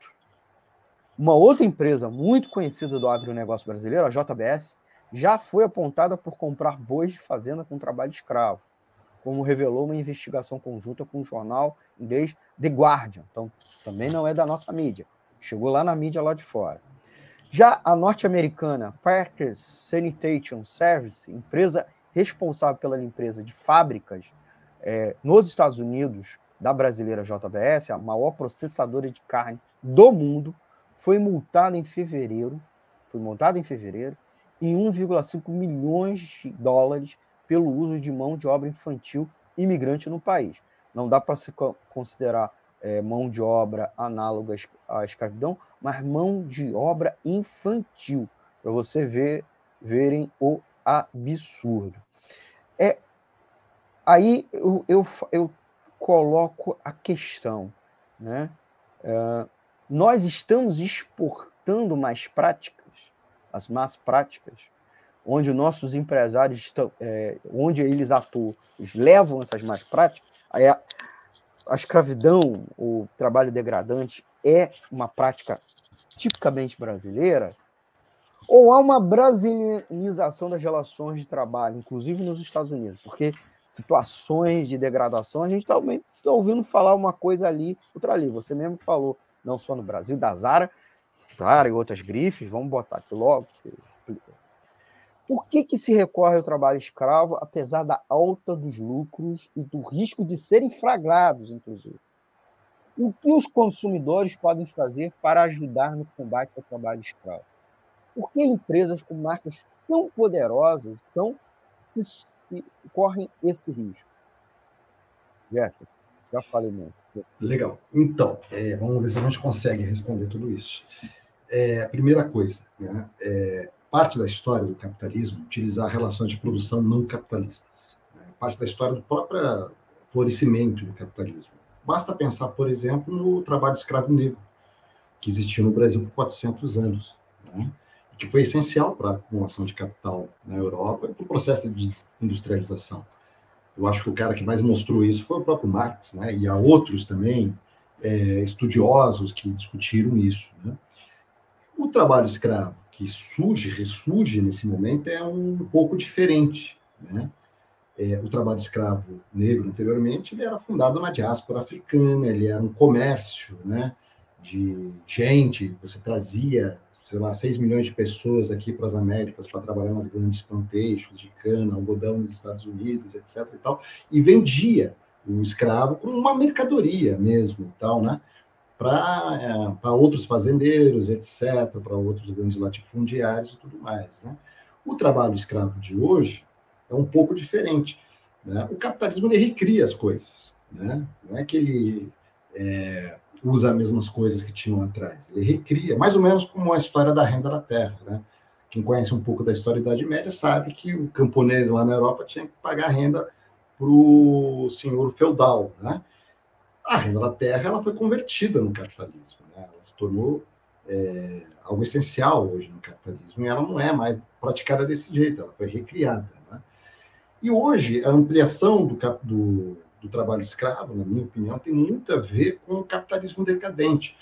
uma outra empresa muito conhecida do agronegócio brasileiro, a JBS, já foi apontada por comprar bois de fazenda com trabalho escravo, como revelou uma investigação conjunta com o jornal inglês The Guardian. Então, também não é da nossa mídia. Chegou lá na mídia lá de fora. Já a norte-americana Parker Sanitation Service, empresa responsável pela limpeza de fábricas é, nos Estados Unidos, da brasileira JBS, a maior processadora de carne do mundo, foi multado em fevereiro, foi multado em fevereiro, em 1,5 milhões de dólares pelo uso de mão de obra infantil imigrante no país. Não dá para se considerar é, mão de obra análoga à escravidão, mas mão de obra infantil, para você ver, verem o absurdo. É, aí eu, eu, eu coloco a questão, né? É, nós estamos exportando mais práticas, as más práticas, onde os nossos empresários estão, é, onde eles atuam, eles levam essas más práticas, a, a escravidão, o trabalho degradante é uma prática tipicamente brasileira, ou há uma brasilianização das relações de trabalho, inclusive nos Estados Unidos, porque situações de degradação, a gente está tá ouvindo falar uma coisa ali, outra ali. Você mesmo falou não só no Brasil, da Zara, Zara e outras grifes, vamos botar aqui logo. Por que, que se recorre ao trabalho escravo, apesar da alta dos lucros e do risco de serem flagrados, inclusive? O que os consumidores podem fazer para ajudar no combate ao trabalho escravo? Por que empresas com marcas tão poderosas tão, se, se, correm esse risco? Jefferson, já falei muito. Legal. Então, é, vamos ver se a gente consegue responder tudo isso. É, a primeira coisa, né, é, parte da história do capitalismo utilizar relações de produção não capitalistas. Né, parte da história do próprio florescimento do capitalismo. Basta pensar, por exemplo, no trabalho escravo negro, que existiu no Brasil por 400 anos, né, que foi essencial para a acumulação de capital na Europa e para o processo de industrialização. Eu acho que o cara que mais mostrou isso foi o próprio Marx, né? E há outros também é, estudiosos que discutiram isso. Né? O trabalho escravo que surge, ressurge nesse momento é um pouco diferente, né? É, o trabalho escravo negro anteriormente ele era fundado na diáspora africana, ele era um comércio, né? De gente, você trazia sei lá, 6 milhões de pessoas aqui para as Américas para trabalhar nas grandes plantations de cana, algodão nos Estados Unidos, etc. e tal, e vendia o escravo como uma mercadoria mesmo, tal, né? Para é, outros fazendeiros, etc., para outros grandes latifundiários e tudo mais. Né? O trabalho escravo de hoje é um pouco diferente. Né? O capitalismo ele recria as coisas. Né? Não é que ele é, usa as mesmas coisas que tinham atrás. Ele recria, mais ou menos como a história da renda da terra. Né? Quem conhece um pouco da história da Idade Média sabe que o camponês lá na Europa tinha que pagar renda para o senhor feudal. Né? A renda da terra ela foi convertida no capitalismo. Né? Ela se tornou é, algo essencial hoje no capitalismo e ela não é mais praticada desse jeito, ela foi recriada. Né? E hoje, a ampliação do, do do trabalho escravo, na minha opinião, tem muito a ver com o capitalismo decadente.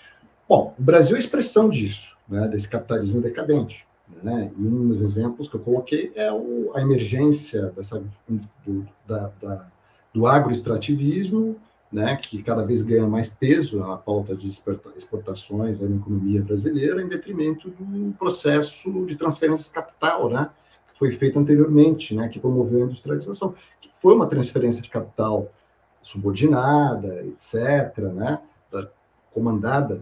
Bom, o Brasil é expressão disso, né, desse capitalismo decadente. Né? E um dos exemplos que eu coloquei é o, a emergência dessa, do, da, da, do agroextrativismo, né, que cada vez ganha mais peso a pauta de exportações na economia brasileira, em detrimento do processo de transferência de capital, né, que foi feito anteriormente, né, que promoveu a industrialização, que foi uma transferência de capital subordinada, etc., né, comandada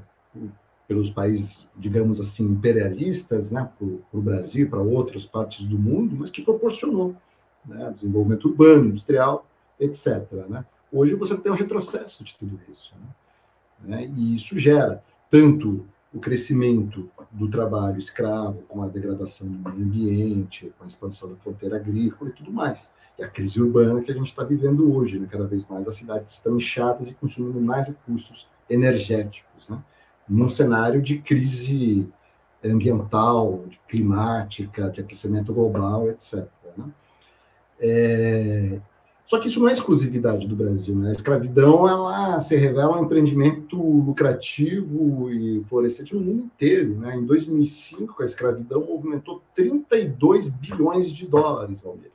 pelos países, digamos assim, imperialistas, né, para o Brasil, para outras partes do mundo, mas que proporcionou né, desenvolvimento urbano, industrial, etc. Né? Hoje você tem um retrocesso de tudo isso. Né? né? E isso gera tanto o crescimento do trabalho escravo, com a degradação do meio ambiente, com a expansão da fronteira agrícola e tudo mais. E a crise urbana que a gente está vivendo hoje, né? cada vez mais as cidades estão inchadas e consumindo mais recursos energéticos. Né? num cenário de crise ambiental, climática, de aquecimento global, etc. Né? É... Só que isso não é exclusividade do Brasil. Né? A escravidão ela se revela um empreendimento lucrativo e florescente no mundo inteiro. Né? Em 2005, a escravidão movimentou 32 bilhões de dólares ao mês.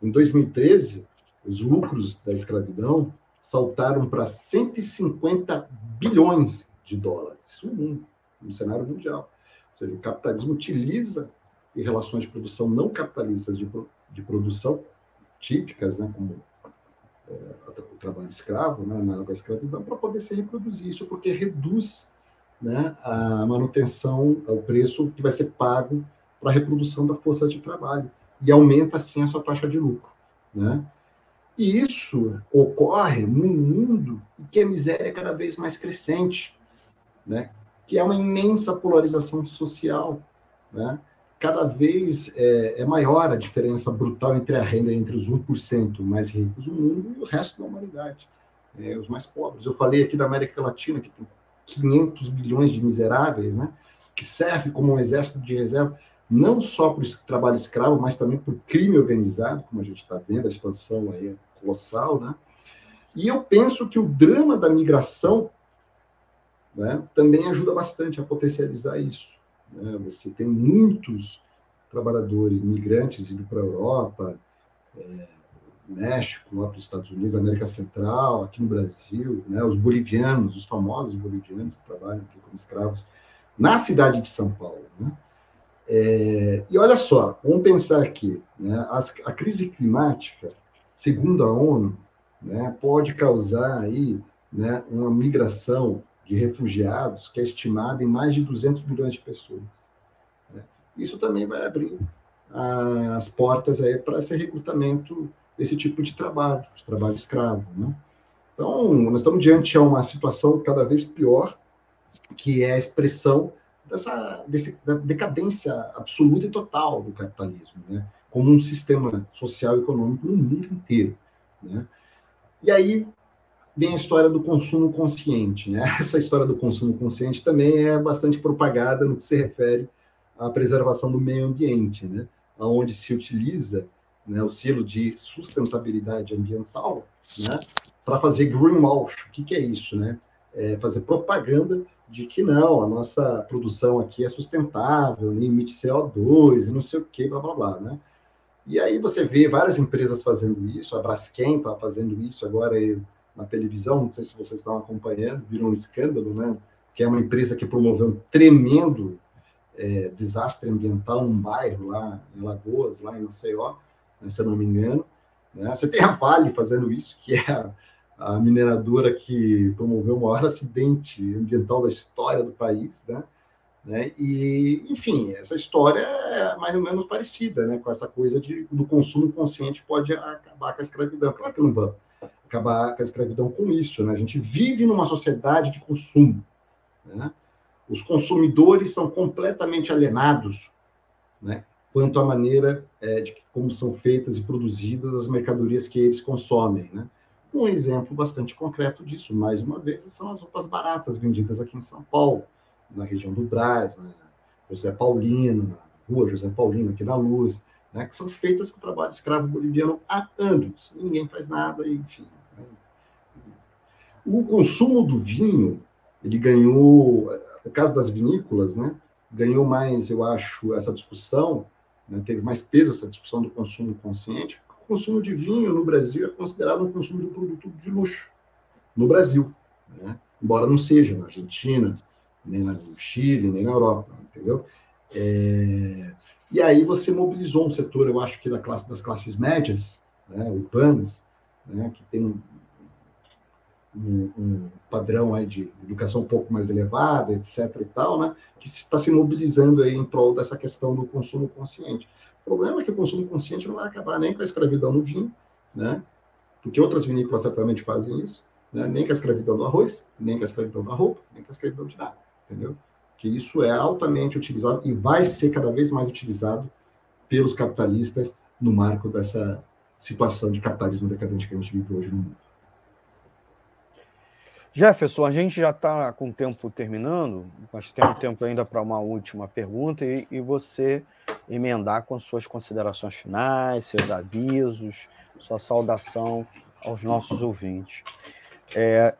Em 2013, os lucros da escravidão saltaram para 150 bilhões de dólares. Isso no mundo, no cenário mundial. Ou seja, o capitalismo utiliza em relações de produção não capitalistas de, de produção típicas, né, como é, o trabalho escravo, né, na escravidão, para poder se reproduzir isso, porque reduz né, a manutenção, o preço que vai ser pago para a reprodução da força de trabalho e aumenta assim a sua taxa de lucro, né? E isso ocorre num mundo em que a miséria é cada vez mais crescente, né? que é uma imensa polarização social. Né? Cada vez é, é, maior a diferença brutal entre a renda entre os 1% mais ricos do mundo e o resto da humanidade, é, os mais pobres. Eu falei aqui da América Latina, que tem 500 bilhões de miseráveis, né? que serve como um exército de reserva, não só por trabalho escravo, mas também por crime organizado, como a gente está vendo, a expansão aí é colossal. Né? E eu penso que o drama da migração né, também ajuda bastante a potencializar isso. Né? Você tem muitos trabalhadores migrantes indo para a Europa, é, México, lá para os Estados Unidos, América Central, aqui no Brasil, né, os bolivianos, os famosos bolivianos que trabalham aqui como escravos, na cidade de São Paulo. Né? É, e olha só, vamos pensar aqui, né, as, a crise climática, segundo a ONU, né, pode causar aí né, uma migração de refugiados, que é estimada em mais de 200 milhões de pessoas. Né? Isso também vai abrir as portas para esse recrutamento desse tipo de trabalho, de trabalho escravo. Né? Então, nós estamos diante de uma situação cada vez pior, que é a expressão dessa desse, da decadência absoluta e total do capitalismo, né? como um sistema social e econômico no mundo inteiro. Né? E aí vem a história do consumo consciente. Né? Essa história do consumo consciente também é bastante propagada no que se refere à preservação do meio ambiente, né? onde se utiliza né, o selo de sustentabilidade ambiental né, para fazer greenwash. O que, que é isso? Né? É fazer propaganda de que não, a nossa produção aqui é sustentável, limite CO2, e não sei o que, blá blá blá. Né? E aí você vê várias empresas fazendo isso, a Braskem está fazendo isso agora, na televisão, não sei se vocês estão acompanhando, virou um escândalo, né? Que é uma empresa que promoveu um tremendo é, desastre ambiental num bairro lá em Lagoas, lá em Maceió, né, se eu não me engano. Né? Você tem a Vale fazendo isso, que é a mineradora que promoveu o maior acidente ambiental da história do país, né? Né? E, enfim, essa história é mais ou menos parecida, né? Com essa coisa de, do consumo consciente pode acabar com a escravidão. Claro que não vamos acabar com a escravidão com isso. Né? A gente vive numa sociedade de consumo. Né? Os consumidores são completamente alienados né? quanto à maneira é, de como são feitas e produzidas as mercadorias que eles consomem. Né? Um exemplo bastante concreto disso, mais uma vez, são as roupas baratas vendidas aqui em São Paulo, na região do Brás, na José Paulino, na rua José Paulino, aqui na Luz, né, que são feitas com o trabalho escravo boliviano há anos. Ninguém faz nada, enfim. Né? O consumo do vinho, ele ganhou, no caso das vinícolas, né, ganhou mais, eu acho, essa discussão, né, teve mais peso essa discussão do consumo consciente. Consumo de vinho no Brasil é considerado um consumo de produto de luxo, no Brasil, né? embora não seja na Argentina, nem no Chile, nem na Europa, entendeu? É... E aí você mobilizou um setor, eu acho que da classe, das classes médias, né, urbanas, né, que tem um, um, um, padrão aí de educação um pouco mais elevado, etc. e tal, né, que está se mobilizando aí em prol dessa questão do consumo consciente. O problema é que o consumo consciente não vai acabar nem com a escravidão no vinho, né, porque outras vinícolas certamente fazem isso, né, nem com a escravidão do arroz, nem com a escravidão da roupa, nem com a escravidão de nada, entendeu? que isso é altamente utilizado e vai ser cada vez mais utilizado pelos capitalistas no marco dessa situação de capitalismo decadente que a gente vive hoje no mundo. Jefferson, a gente já está com o tempo terminando, mas tem tempo ainda para uma última pergunta e, e, você emendar com suas considerações finais, seus avisos, sua saudação aos nossos ouvintes. É,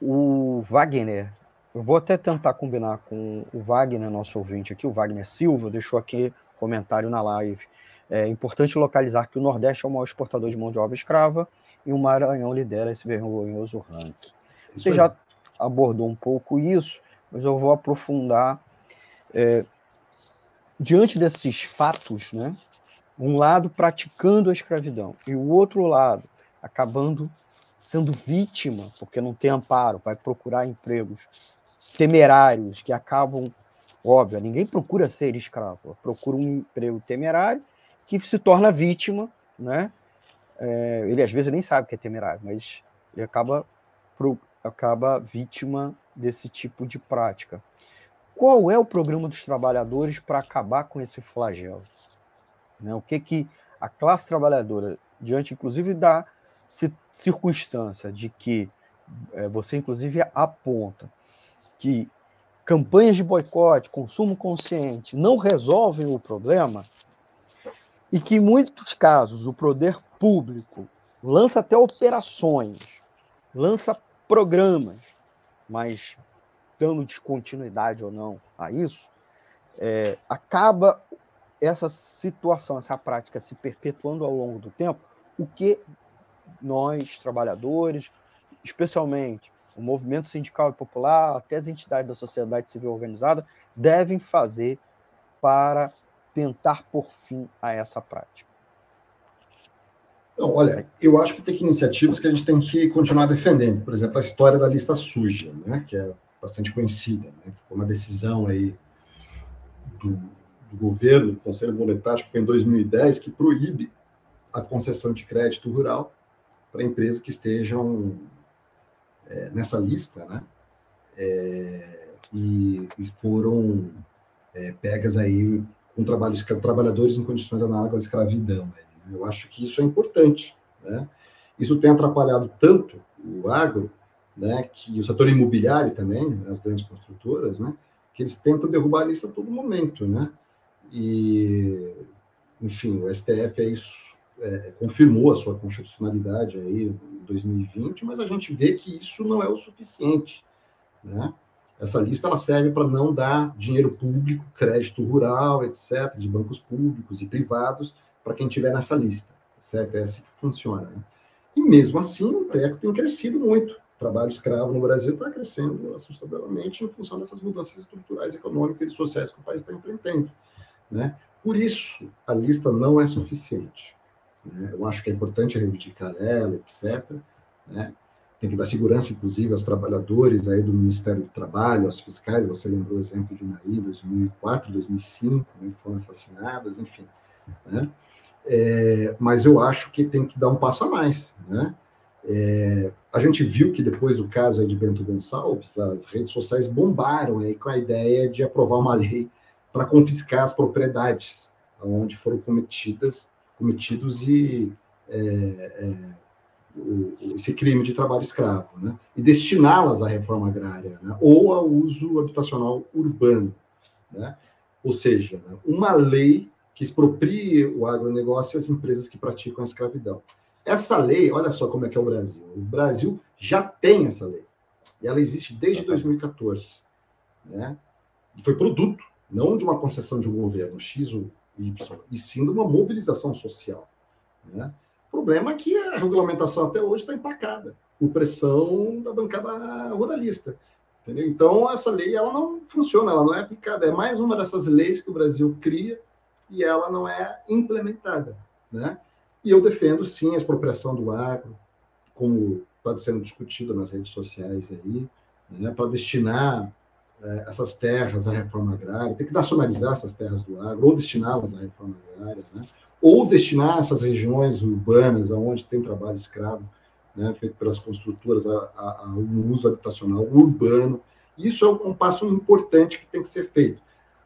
o Wagner eu vou até tentar combinar com o Wagner, nosso ouvinte aqui, o Wagner Silva, deixou aqui comentário na live. É importante localizar que o Nordeste é o maior exportador de mão de obra escrava e o Maranhão lidera esse vergonhoso ranking. Você já abordou um pouco isso, mas eu vou aprofundar. É, diante desses fatos, né, um lado praticando a escravidão e o outro lado acabando sendo vítima, porque não tem amparo, vai procurar empregos temerários que acabam, óbvio, ninguém procura ser escravo, procura um emprego temerário que se torna vítima, né? É, ele às vezes nem sabe que é temerário, mas ele acaba, pro, acaba vítima desse tipo de prática. Qual é o programa dos trabalhadores para acabar com esse flagelo? Né? O que que a classe trabalhadora, diante inclusive da circunstância de que é, você inclusive aponta que campanhas de boicote, consumo consciente não resolvem o problema e que em muitos casos o poder público lança até operações, lança programas, mas dando descontinuidade ou não a isso, é, acaba essa situação, essa prática se perpetuando ao longo do tempo, o que nós, trabalhadores, especialmente o movimento sindical e popular, até as entidades da sociedade civil organizada, devem fazer para tentar pôr fim a essa prática? Não, olha, eu acho que tem iniciativas que a gente tem que continuar defendendo. Por exemplo, a história da lista suja, né, que é bastante conhecida, né, foi uma decisão aí do, do governo, do Conselho Monetário, que foi em 2010, que proíbe a concessão de crédito rural para empresas que estejam é, nessa lista, né? É, e, e, foram é, pegas aí com trabalhos, trabalhadores em condições análogas à escravidão. Né? Eu acho que isso é importante. Né? Isso tem atrapalhado tanto o agro, né, que o setor imobiliário também, as grandes construtoras, né, que eles tentam derrubar a lista a todo momento, né? E, enfim, o STF é confirmou a sua constitucionalidade aí em 2020, mas a gente vê que isso não é o suficiente, né? Essa lista ela serve para não dar dinheiro público, crédito rural, etc., de bancos públicos e privados para quem tiver nessa lista, certo? É assim que funciona. Né? E mesmo assim, o PECO tem crescido muito. Trabalho escravo no Brasil está crescendo assustadoramente em função dessas mudanças estruturais, econômicas e sociais que o país está enfrentando. Né? Por isso, a lista não é suficiente. Né? Eu acho que é importante reivindicar ela, etc. Né? Tem que dar segurança, inclusive, aos trabalhadores aí do Ministério do Trabalho, aos fiscais. Você lembrou o exemplo de Naí, 2004, 2005, né, foram assassinadas, enfim. Né? É, mas eu acho que tem que dar um passo a mais. Né? É, a gente viu que depois do caso de Bento Gonçalves, as redes sociais bombaram aí com a ideia de aprovar uma lei para confiscar as propriedades onde foram cometidas cometidos e é, é, o, esse crime de trabalho escravo, né? e destiná-las à reforma agrária, né? ou ao uso habitacional urbano. Né? Ou seja, uma lei que exproprie o agronegócio e as empresas que praticam a escravidão. Essa lei, olha só como é que é o Brasil. O Brasil já tem essa lei. E ela existe desde 2014. Né? E foi produto, não de uma concessão de um governo X ou Y, e sim de uma mobilização social. Né? O problema é que a regulamentação até hoje está empacada, por pressão da bancada ruralista. Entendeu? Então, essa lei ela não funciona, ela não é aplicada. É mais uma dessas leis que o Brasil cria e ela não é implementada. Né? E eu defendo, sim, a expropriação do agro, como está sendo discutido nas redes sociais aí, né, para destinar é, essas terras à reforma agrária, tem que nacionalizar essas terras do agro, ou destiná-las à reforma agrária, né, ou destinar essas regiões urbanas, onde tem trabalho escravo, né, feito pelas construtoras, a, a, a um uso habitacional urbano. Isso é um passo importante que tem que ser feito.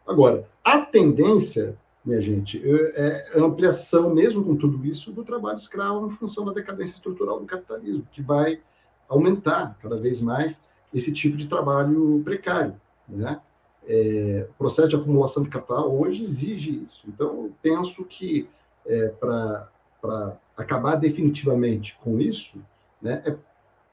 Agora, a tendência minha gente, é, é ampliação, mesmo com tudo isso, do trabalho escravo em função da decadência estrutural do capitalismo, que vai aumentar cada vez mais esse tipo de trabalho precário. Né? É, o processo de acumulação de capital hoje exige isso. Então, eu penso que é, para acabar definitivamente com isso, né, é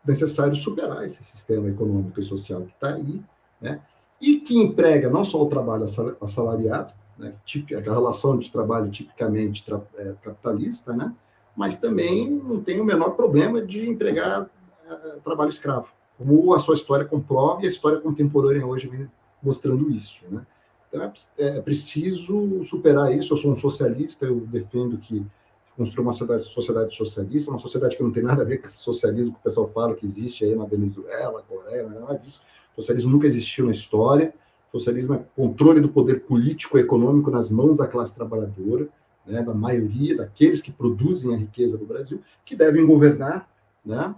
necessário superar esse sistema econômico e social que está aí, né, e que emprega não só o trabalho assalariado, né, típica, a relação de trabalho tipicamente tra, é, capitalista, né, mas também não tem o menor problema de empregar é, trabalho escravo, como a sua história comprova e a história contemporânea hoje vem mostrando isso. Né. Então é, é, preciso superar isso. Eu sou um socialista, eu defendo que construir uma sociedade, sociedade socialista, uma sociedade que não tem nada a ver com esse socialismo que o pessoal fala que existe aí na Venezuela, Coreia, nada disso. O socialismo nunca existiu na história Socialismo é controle do poder político e econômico nas mãos da classe trabalhadora, né, da maioria, daqueles que produzem a riqueza do Brasil, que devem governar, né,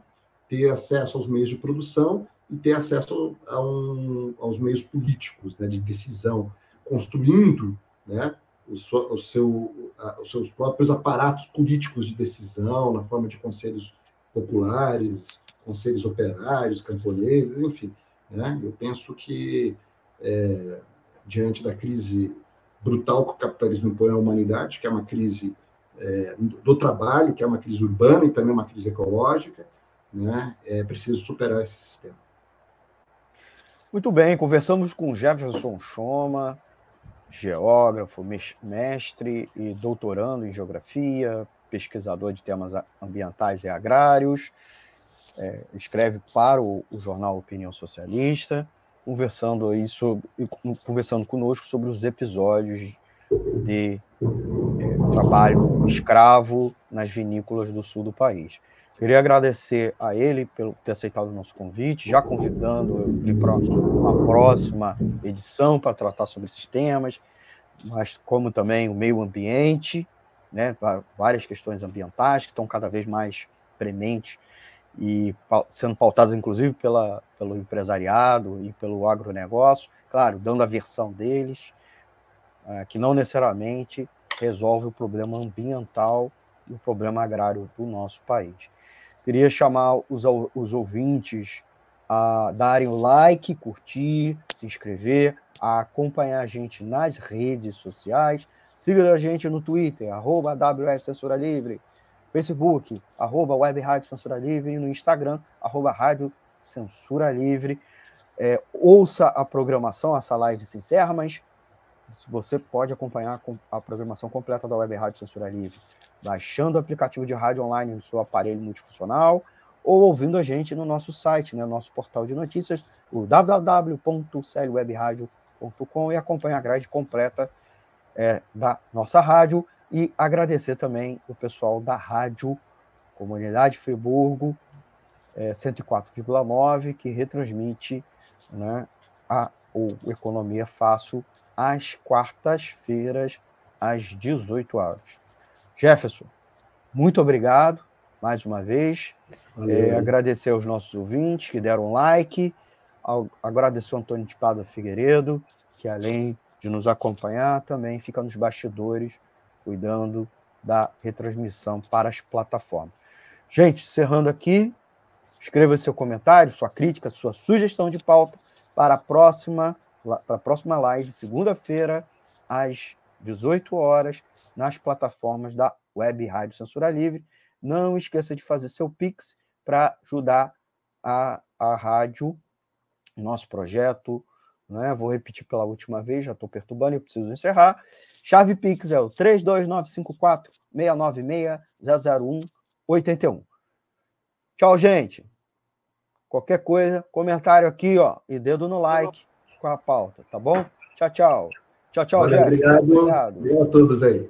ter acesso aos meios de produção e ter acesso a um, aos meios políticos né, de decisão, construindo né, o, o seu, a, os seus próprios aparatos políticos de decisão, na forma de conselhos populares, conselhos operários, camponeses, enfim. Né? Eu penso que é, diante da crise brutal que o capitalismo impõe à humanidade, que é uma crise é, do trabalho, que é uma crise urbana e também uma crise ecológica, né? é preciso superar esse sistema. Muito bem, conversamos com Jefferson Choma, geógrafo, mestre e doutorando em geografia, pesquisador de temas ambientais e agrários, é, escreve para o, o jornal Opinião Socialista conversando aí sobre, conversando conosco sobre os episódios de é, trabalho escravo nas vinícolas do sul do país. Queria agradecer a ele pelo ter aceitado o nosso convite, já convidando ele para uma próxima edição para tratar sobre esses temas, mas como também o meio ambiente, né, várias questões ambientais que estão cada vez mais prementes e sendo pautadas, inclusive, pela, pelo empresariado e pelo agronegócio, claro, dando a versão deles, é, que não necessariamente resolve o problema ambiental e o problema agrário do nosso país. Queria chamar os, os ouvintes a darem o like, curtir, se inscrever, a acompanhar a gente nas redes sociais. Siga a gente no Twitter, arroba WS Censura Livre, Facebook, arroba Web Rádio Censura Livre, no Instagram, arroba Rádio Censura Livre. É, ouça a programação, essa live se encerra, mas você pode acompanhar a programação completa da Web Rádio Censura Livre, baixando o aplicativo de rádio online no seu aparelho multifuncional ou ouvindo a gente no nosso site, né, nosso portal de notícias, o www.celwebradio.com e acompanhar a grade completa é, da nossa rádio e agradecer também o pessoal da Rádio Comunidade Friburgo é, 104,9, que retransmite né, a o Economia Fácil às quartas-feiras, às 18 horas. Jefferson, muito obrigado mais uma vez. É, agradecer aos nossos ouvintes que deram like. Ao, agradecer ao Antônio Tipada Figueiredo, que além de nos acompanhar, também fica nos bastidores cuidando da retransmissão para as plataformas. Gente, encerrando aqui, escreva seu comentário, sua crítica, sua sugestão de pauta para a próxima, para a próxima live, segunda-feira, às 18 horas, nas plataformas da Web Rádio Censura Livre. Não esqueça de fazer seu Pix para ajudar a, a rádio, nosso projeto, né? Vou repetir pela última vez, já estou perturbando e preciso encerrar. Chave Pix é o 32954 696 001 81. Tchau, gente. Qualquer coisa, comentário aqui, ó, e dedo no like com a pauta, tá bom? Tchau, tchau. Tchau, tchau, Olha, obrigado. obrigado. Obrigado a todos aí.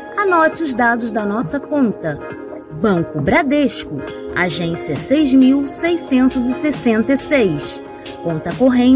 anote os dados da nossa conta. Banco Bradesco, agência 6666. Conta corrente